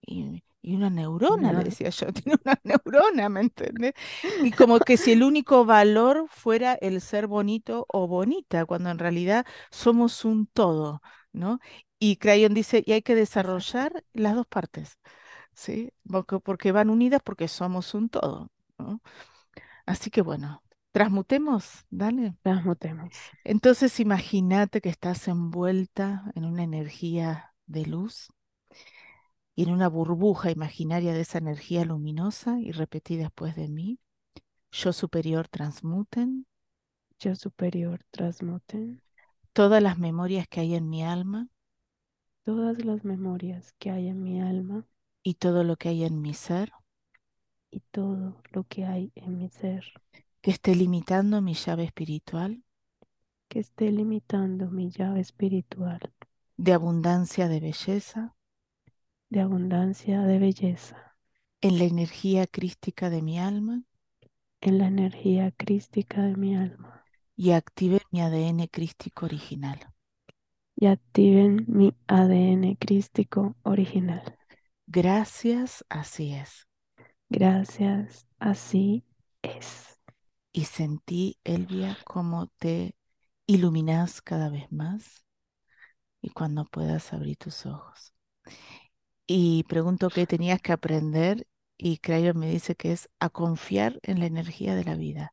y, y una neurona, le decía yo, (laughs) tiene una neurona, ¿me entendés? Y como que si el único valor fuera el ser bonito o bonita, cuando en realidad somos un todo, ¿no? Y Crayon dice, y hay que desarrollar las dos partes, ¿sí? Porque, porque van unidas porque somos un todo, ¿no? Así que bueno, transmutemos, dale. Transmutemos. Entonces imagínate que estás envuelta en una energía de luz y en una burbuja imaginaria de esa energía luminosa y repetí después de mí, yo superior transmuten Yo superior transmuten todas las memorias que hay en mi alma. Todas las memorias que hay en mi alma. Y todo lo que hay en mi ser. Y todo lo que hay en mi ser. Que esté limitando mi llave espiritual. Que esté limitando mi llave espiritual. De abundancia de belleza. De abundancia de belleza. En la energía crística de mi alma. En la energía crística de mi alma y active mi ADN crístico original. y activen mi ADN crístico original. Gracias, así es. Gracias, así es. Y sentí, Elvia, cómo te iluminas cada vez más y cuando puedas abrir tus ojos. Y pregunto qué tenías que aprender y Crayon me dice que es a confiar en la energía de la vida,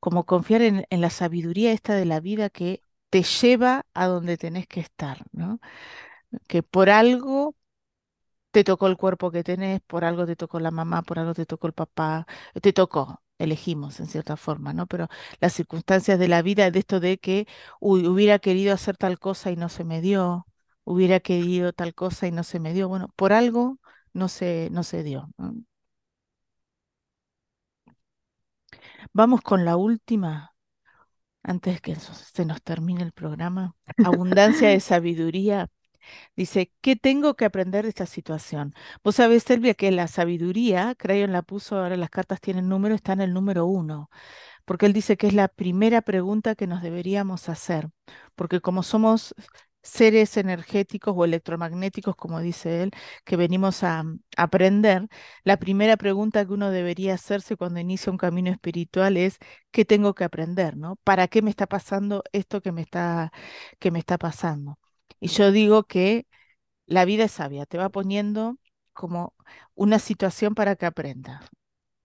como confiar en, la sabiduría esta de la vida que te lleva a donde tenés que estar, ¿no? Que por algo te tocó el cuerpo que tenés, por algo te tocó la mamá, por algo te tocó el papá, te tocó, elegimos en cierta forma, ¿no? Pero las circunstancias de la vida, de esto de que hubiera querido hacer tal cosa y no se me dio, hubiera querido tal cosa y no se me dio, bueno, por algo no se, no se dio. Vamos con la última, antes que se nos termine el programa. Abundancia de (laughs) sabiduría Dice, ¿qué tengo que aprender de esta situación? Vos sabés, Silvia, que la sabiduría, Crayon la puso, ahora las cartas tienen número, está en el número uno, porque él dice que es la primera pregunta que nos deberíamos hacer, porque como somos seres energéticos o electromagnéticos, como dice él, que venimos a, mm, aprender, la primera pregunta que uno debería hacerse cuando inicia un camino espiritual es, ¿qué tengo que aprender, no? ¿Para qué me está pasando esto que me está, que me está pasando? Y yo digo que la vida es sabia, te va poniendo como una situación para que aprenda.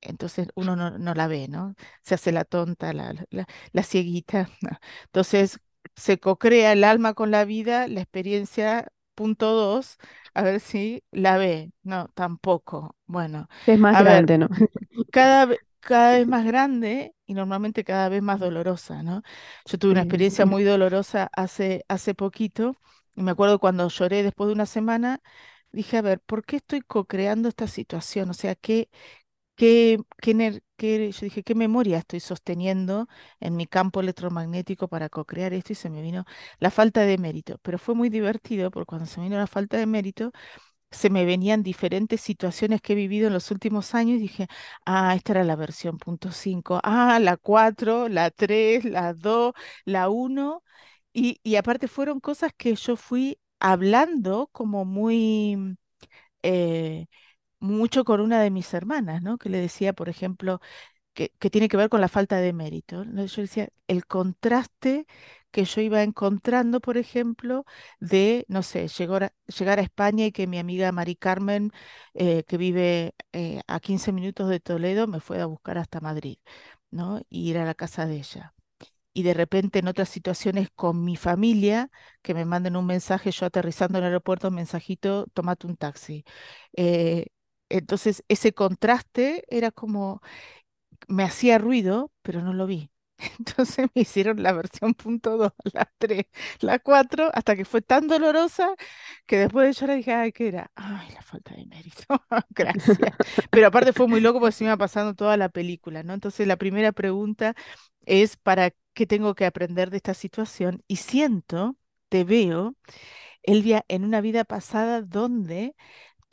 Entonces uno no, no la ve, ¿no? Se hace la tonta, la, la, la- cieguita. (laughs) Entonces se cocrea el alma con la vida, la experiencia, punto dos, a ver si la ve. No, tampoco. Bueno, Es más a ver, grande, ¿no? (laughs) cada, ve- cada vez más grande y normalmente cada vez más dolorosa, ¿no? Yo tuve una experiencia muy dolorosa hace, hace poquito y me acuerdo cuando lloré después de una semana, dije, a ver, ¿por qué estoy co-creando esta situación? O sea, ¿qué, qué, qué, qué- yo dije, ¿qué memoria estoy sosteniendo en mi campo electromagnético para co-crear esto? Y se me vino la falta de mérito. Pero fue muy divertido porque cuando se me vino la falta de mérito, se me venían diferentes situaciones que he vivido en los últimos años y dije, ah, esta era la versión punto 5, ah, la 4, la 3, la 2, la uno Y, y aparte fueron cosas que yo fui hablando como muy, eh, mucho con una de mis hermanas, ¿no? Que le decía, por ejemplo, que, tiene que ver con la falta de mérito. Yo decía, el contraste que yo iba encontrando, por ejemplo, de, no sé, llegar a, España y que mi amiga Mari Carmen, eh, que vive eh, a 15 minutos de Toledo, me fue a buscar hasta Madrid, ¿no? Ir a la casa de ella. Y de repente en otras situaciones con mi familia, que me manden un mensaje, yo aterrizando en el aeropuerto, un mensajito, tómate un taxi. Eh, entonces, ese contraste era como, me hacía ruido, pero no lo vi. (laughs) Entonces me hicieron la versión punto dos, (laughs) la 3, la 4, hasta que fue tan dolorosa que después de llorar dije, ay, ¿qué era? Ay, la falta de mérito, (laughs) gracias. Pero aparte fue muy loco porque se me iba pasando toda la película, ¿no? Entonces la primera pregunta es, ¿para qué tengo que aprender de esta situación? Y siento, te veo Elvia, en una vida pasada donde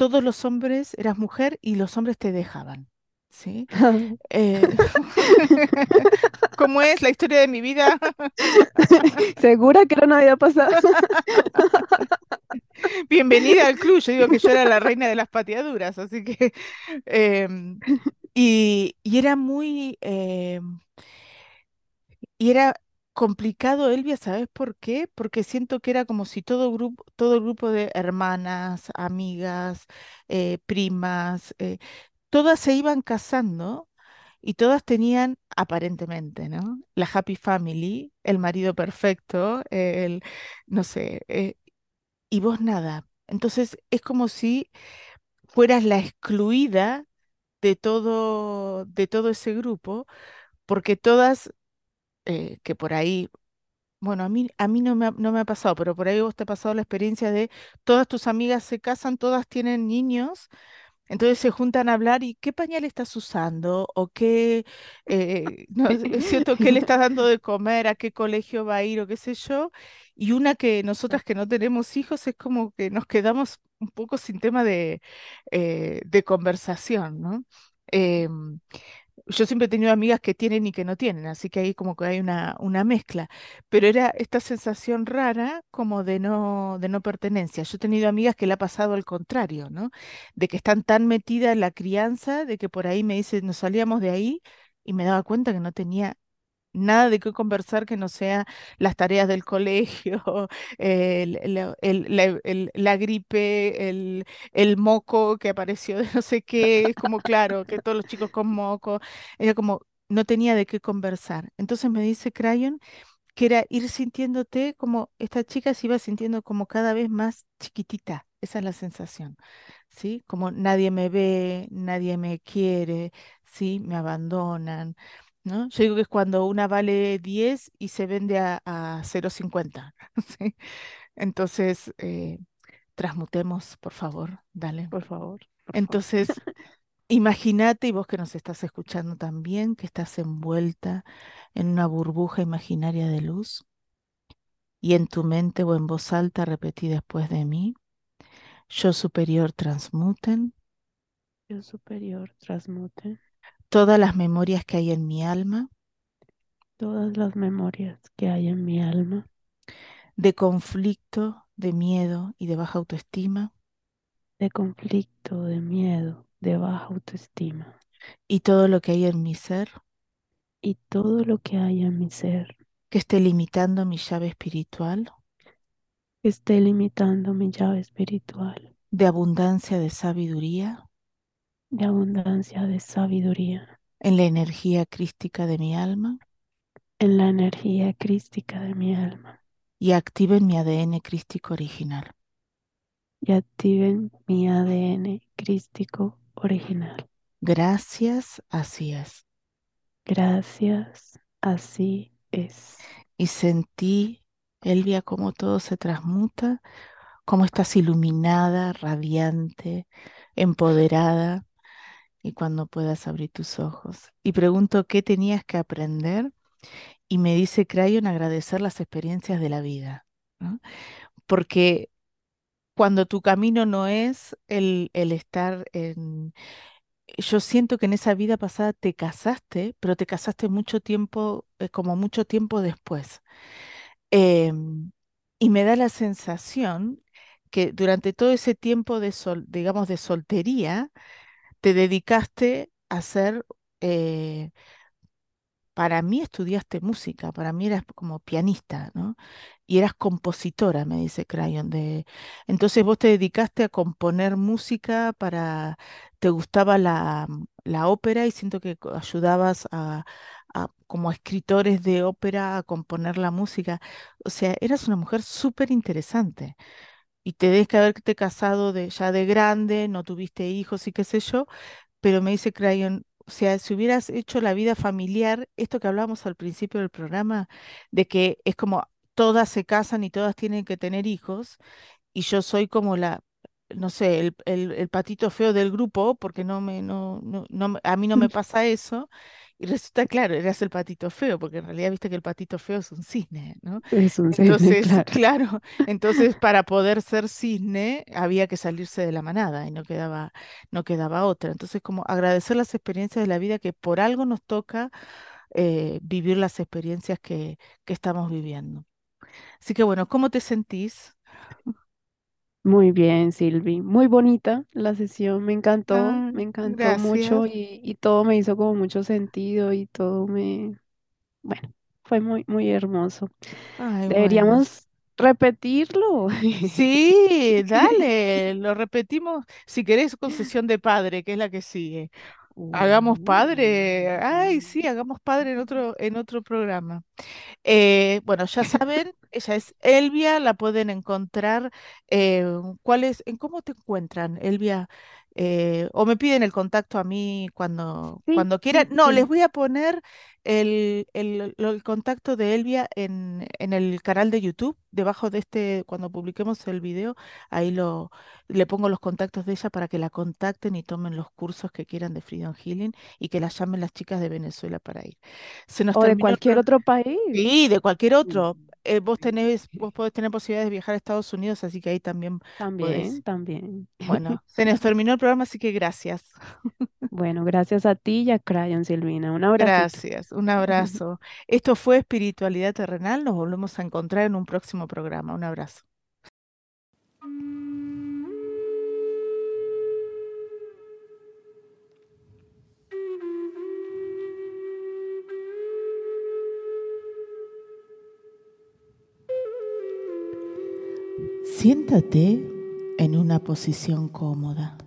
todos los hombres eras mujer y los hombres te dejaban. ¿Sí? (laughs) Eh, (laughs) ¿Cómo es la historia de mi vida? (laughs) ¿Segura que una vida pasada? Bienvenida al club. Yo digo que yo era la reina de las pateaduras, así que. em, y, y era muy. em, y era complicado, Elvia, ¿sabes por qué? Porque siento que era como si todo grupo, todo grupo de hermanas, amigas, eh, primas, eh, todas se iban casando y todas tenían, aparentemente, ¿no? La happy family, el marido perfecto, el, no sé, eh, y vos nada. Entonces es como si fueras la excluida de todo, de todo ese grupo, porque todas, eh, que por ahí, bueno, a mí, a mí no me ha, no me ha pasado, pero por ahí vos te ha pasado la experiencia de todas tus amigas se casan, todas tienen niños entonces se juntan a hablar y qué pañal estás usando o qué, eh, no, es cierto, qué le (laughs) estás dando de comer, a qué colegio va a ir o qué sé yo. Y una que nosotras que no tenemos hijos es como que nos quedamos un poco sin tema de, eh, de conversación, ¿no? Em, yo siempre he tenido amigas que tienen y que no tienen, así que ahí como que hay una, una mezcla, pero era esta sensación rara como de no, de no pertenencia. Yo he tenido amigas que le ha pasado al contrario, ¿no? De que están tan metidas en la crianza, de que por ahí me dicen, nos salíamos de ahí y me daba cuenta que no tenía Nada de qué conversar que no sea las tareas del colegio, (laughs) el- la gripe, el, el moco que apareció de no sé qué. Es como claro que todos los chicos con moco. Era como, no tenía de qué conversar. Entonces me dice Crayon que era ir sintiéndote como esta chica se iba sintiendo como cada vez más chiquitita. Esa es la sensación, ¿sí? Como nadie me ve, nadie me quiere, ¿sí? Me abandonan, ¿no? Yo digo que es cuando una vale 10 y se vende a, a cero coma cincuenta (laughs) ¿sí? Entonces, eh, transmutemos, por favor, dale. Por favor, por. Entonces, imagínate, y vos que nos estás escuchando también, que estás envuelta en una burbuja imaginaria de luz y en tu mente o en voz alta repetí después de mí, yo superior transmuten Yo superior transmute todas las memorias que hay en mi alma. Todas las memorias que hay en mi alma. De conflicto, de miedo y de baja autoestima. De conflicto, de miedo, de baja autoestima. Y todo lo que hay en mi ser. Y todo lo que hay en mi ser. Que esté limitando mi llave espiritual. Que esté limitando mi llave espiritual. De abundancia de sabiduría de abundancia de sabiduría en la energía crística de mi alma en la energía crística de mi alma y activen mi ADN crístico original. y activen mi ADN crístico original. Gracias, así es. Gracias, así es. Y sentí, Elvia, cómo todo se transmuta, cómo estás iluminada, radiante, empoderada, y cuando puedas abrir tus ojos. Y pregunto qué tenías que aprender, y me dice Crayon agradecer las experiencias de la vida. Porque cuando tu camino no es el, el estar en... Yo siento que en esa vida pasada te casaste, pero te casaste mucho tiempo, eh, como mucho tiempo después. Em, y me da la sensación que durante todo ese tiempo de sol, digamos, de soltería, te dedicaste a ser eh, para mí estudiaste música, para mí eras como pianista, ¿no? Y eras compositora, me dice Crayon. De... Entonces vos te dedicaste a componer música para, te gustaba la, la ópera y siento que ayudabas a, a- como escritores de ópera a componer la música. O sea, eras una mujer súper interesante. Y te debes que haberte casado de, ya de grande, no tuviste hijos y qué sé yo, pero me dice Crayon, o sea, si hubieras hecho la vida familiar, esto que hablábamos al principio del programa, de que es como todas se casan y todas tienen que tener hijos, y yo soy como la, no sé, el, el- el patito feo del grupo, porque no me, no, no, no me- a mí no me (laughs) pasa eso, Y resulta, claro, eras el patito feo, porque en realidad viste que el patito feo es un cisne, ¿no? Es un cisne, (laughs) Entonces, claro. claro, entonces para poder ser cisne había que salirse de la manada y no quedaba, no quedaba otra. Entonces, como agradecer las experiencias de la vida que por algo nos toca eh, vivir las experiencias que, que estamos viviendo. Así que bueno, ¿cómo te sentís? Muy bien, Silvi. Muy bonita la sesión, me encantó, Ah, me encantó gracias. mucho y, y todo me hizo como mucho sentido y todo me, bueno, fue muy, muy hermoso. Ay, bueno. Deberíamos repetirlo. (laughs) Sí, dale, lo repetimos. Si querés, con sesión de padre, que es la que sigue. Hagamos padre. Ay, Uh. sí, hagamos padre en otro, en otro programa. Eh, bueno, ya saben, ella es Elvia, la pueden encontrar. eh, ¿cuál es, en cómo te encuentran, Elvia? Eh, o me piden el contacto a mí cuando, Sí, cuando quieran. sí, No, les voy a poner el, el- contacto de Elvia en, en el canal de YouTube, debajo de este, cuando publiquemos el video, ahí lo, le pongo los contactos de ella para que la contacten y tomen los cursos que quieran de Freedom Healing y que la llamen las chicas de Venezuela para ir. Se nos O de el cualquier otro país. Sí, de cualquier otro. Eh, vos tenés, vos podés tener posibilidades de viajar a Estados Unidos, así que ahí también podés. También, también. Bueno, (laughs) se nos terminó el programa, así que gracias. Bueno, gracias a ti y a Crayon, Silvina. Un abracito. Gracias, un abrazo. (laughs) Esto fue Espiritualidad Terrenal, nos volvemos a encontrar en un próximo programa. Un abrazo. Siéntate en una posición cómoda.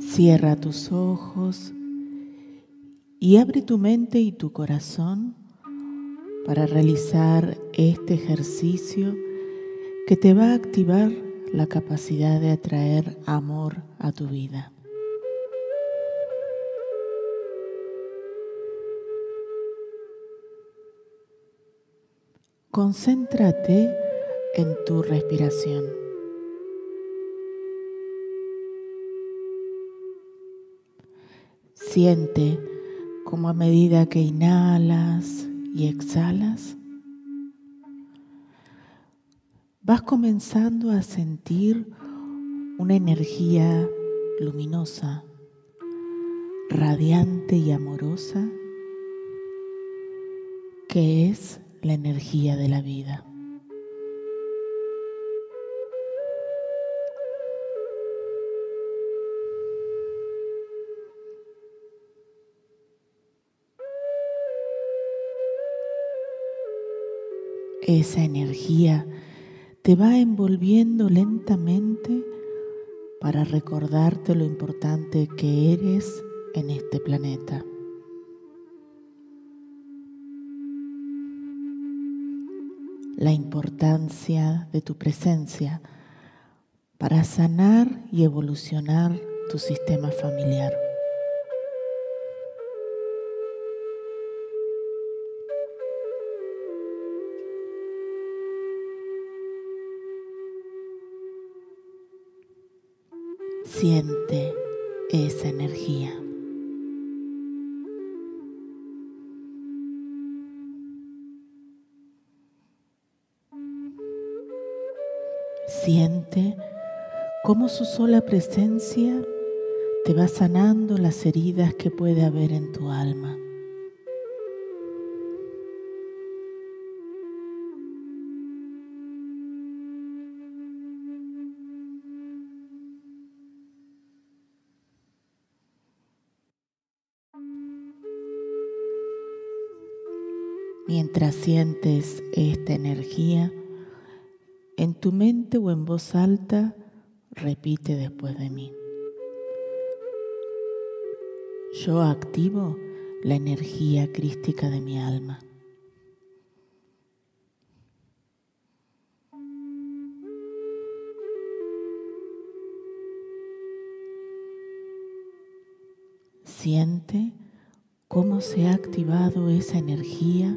Cierra tus ojos y abre tu mente y tu corazón para realizar este ejercicio que te va a activar la capacidad de atraer amor a tu vida. Concéntrate en tu respiración. Siente como a medida que inhalas y exhalas, vas comenzando a sentir una energía luminosa, radiante y amorosa, que es la energía de la vida. Esa energía te va envolviendo lentamente para recordarte lo importante que eres en este planeta. La importancia de tu presencia para sanar y evolucionar tu sistema familiar. Siente esa energía. Siente cómo su sola presencia te va sanando las heridas que puede haber en tu alma. Mientras sientes esta energía, en tu mente o en voz alta, repite después de mí. Yo activo la energía crística de mi alma. Siente cómo se ha activado esa energía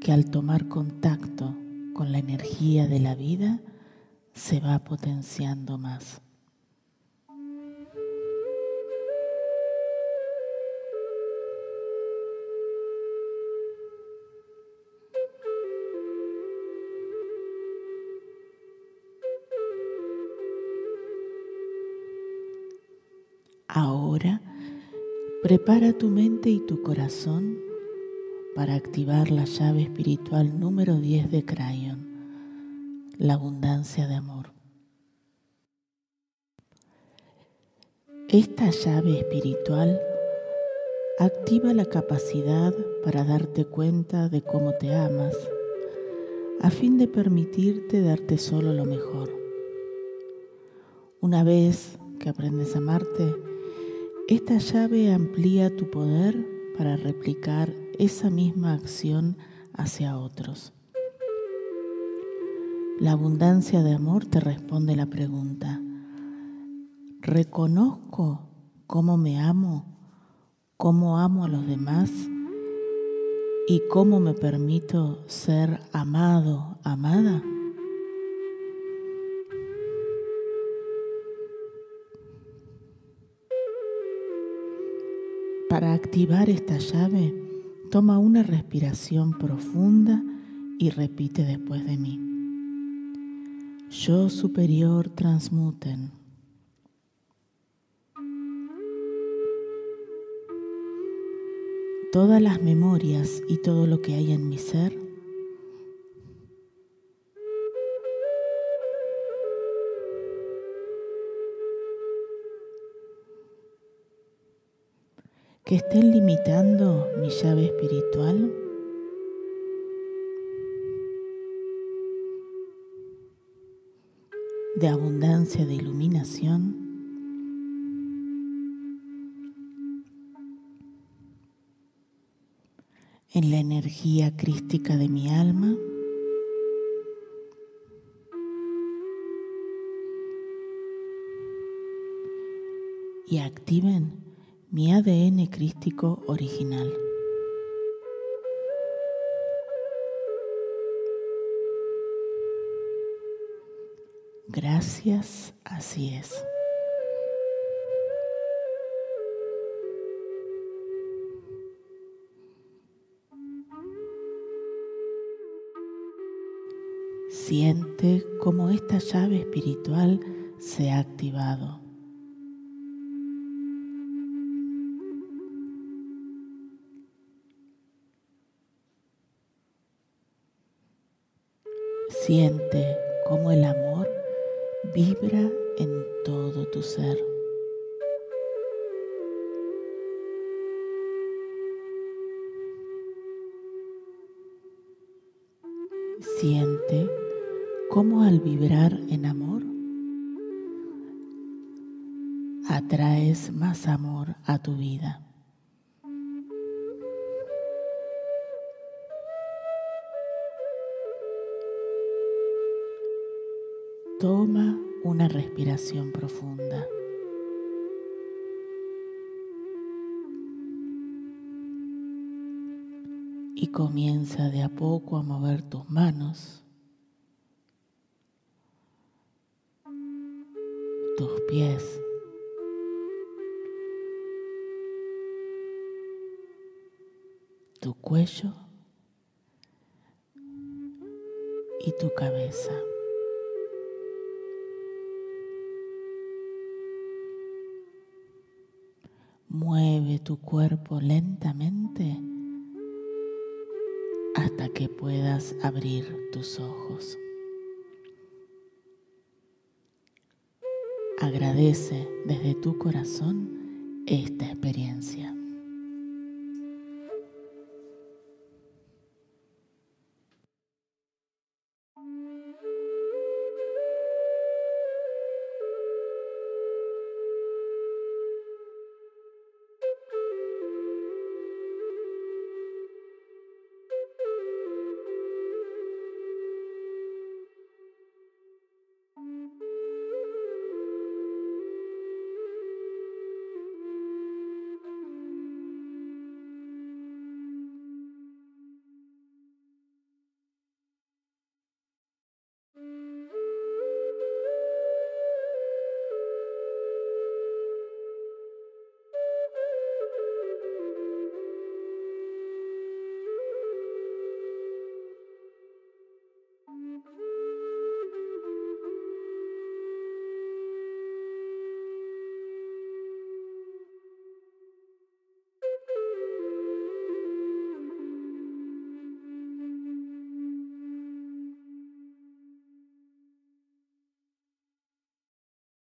que al tomar contacto con la energía de la vida se va potenciando más. Ahora, prepara tu mente y tu corazón para activar la llave espiritual número 10 de Crayon, la abundancia de amor. Esta llave espiritual activa la capacidad para darte cuenta de cómo te amas, a fin de permitirte darte solo lo mejor. Una vez que aprendes a amarte, esta llave amplía tu poder para replicar esa misma acción hacia otros. La abundancia de amor te responde la pregunta, ¿reconozco cómo me amo, cómo amo a los demás y cómo me permito ser amado, amada? Para activar esta llave, toma una respiración profunda y repite después de mí. Yo superior transmuten. Todas las memorias y todo lo que hay en mi ser que estén limitando mi llave espiritual? de abundancia de iluminación. en la energía crística de mi alma. Y activen mi ADN crístico original. Gracias, así es. Siente cómo esta llave espiritual se ha activado. Siente cómo el amor vibra en todo tu ser. Siente cómo al vibrar en amor atraes más amor a tu vida. Toma una respiración profunda. Y comienza de a poco a mover tus manos, tus pies, tu cuello y tu cabeza. Mueve tu cuerpo lentamente hasta que puedas abrir tus ojos. Agradece desde tu corazón esta experiencia.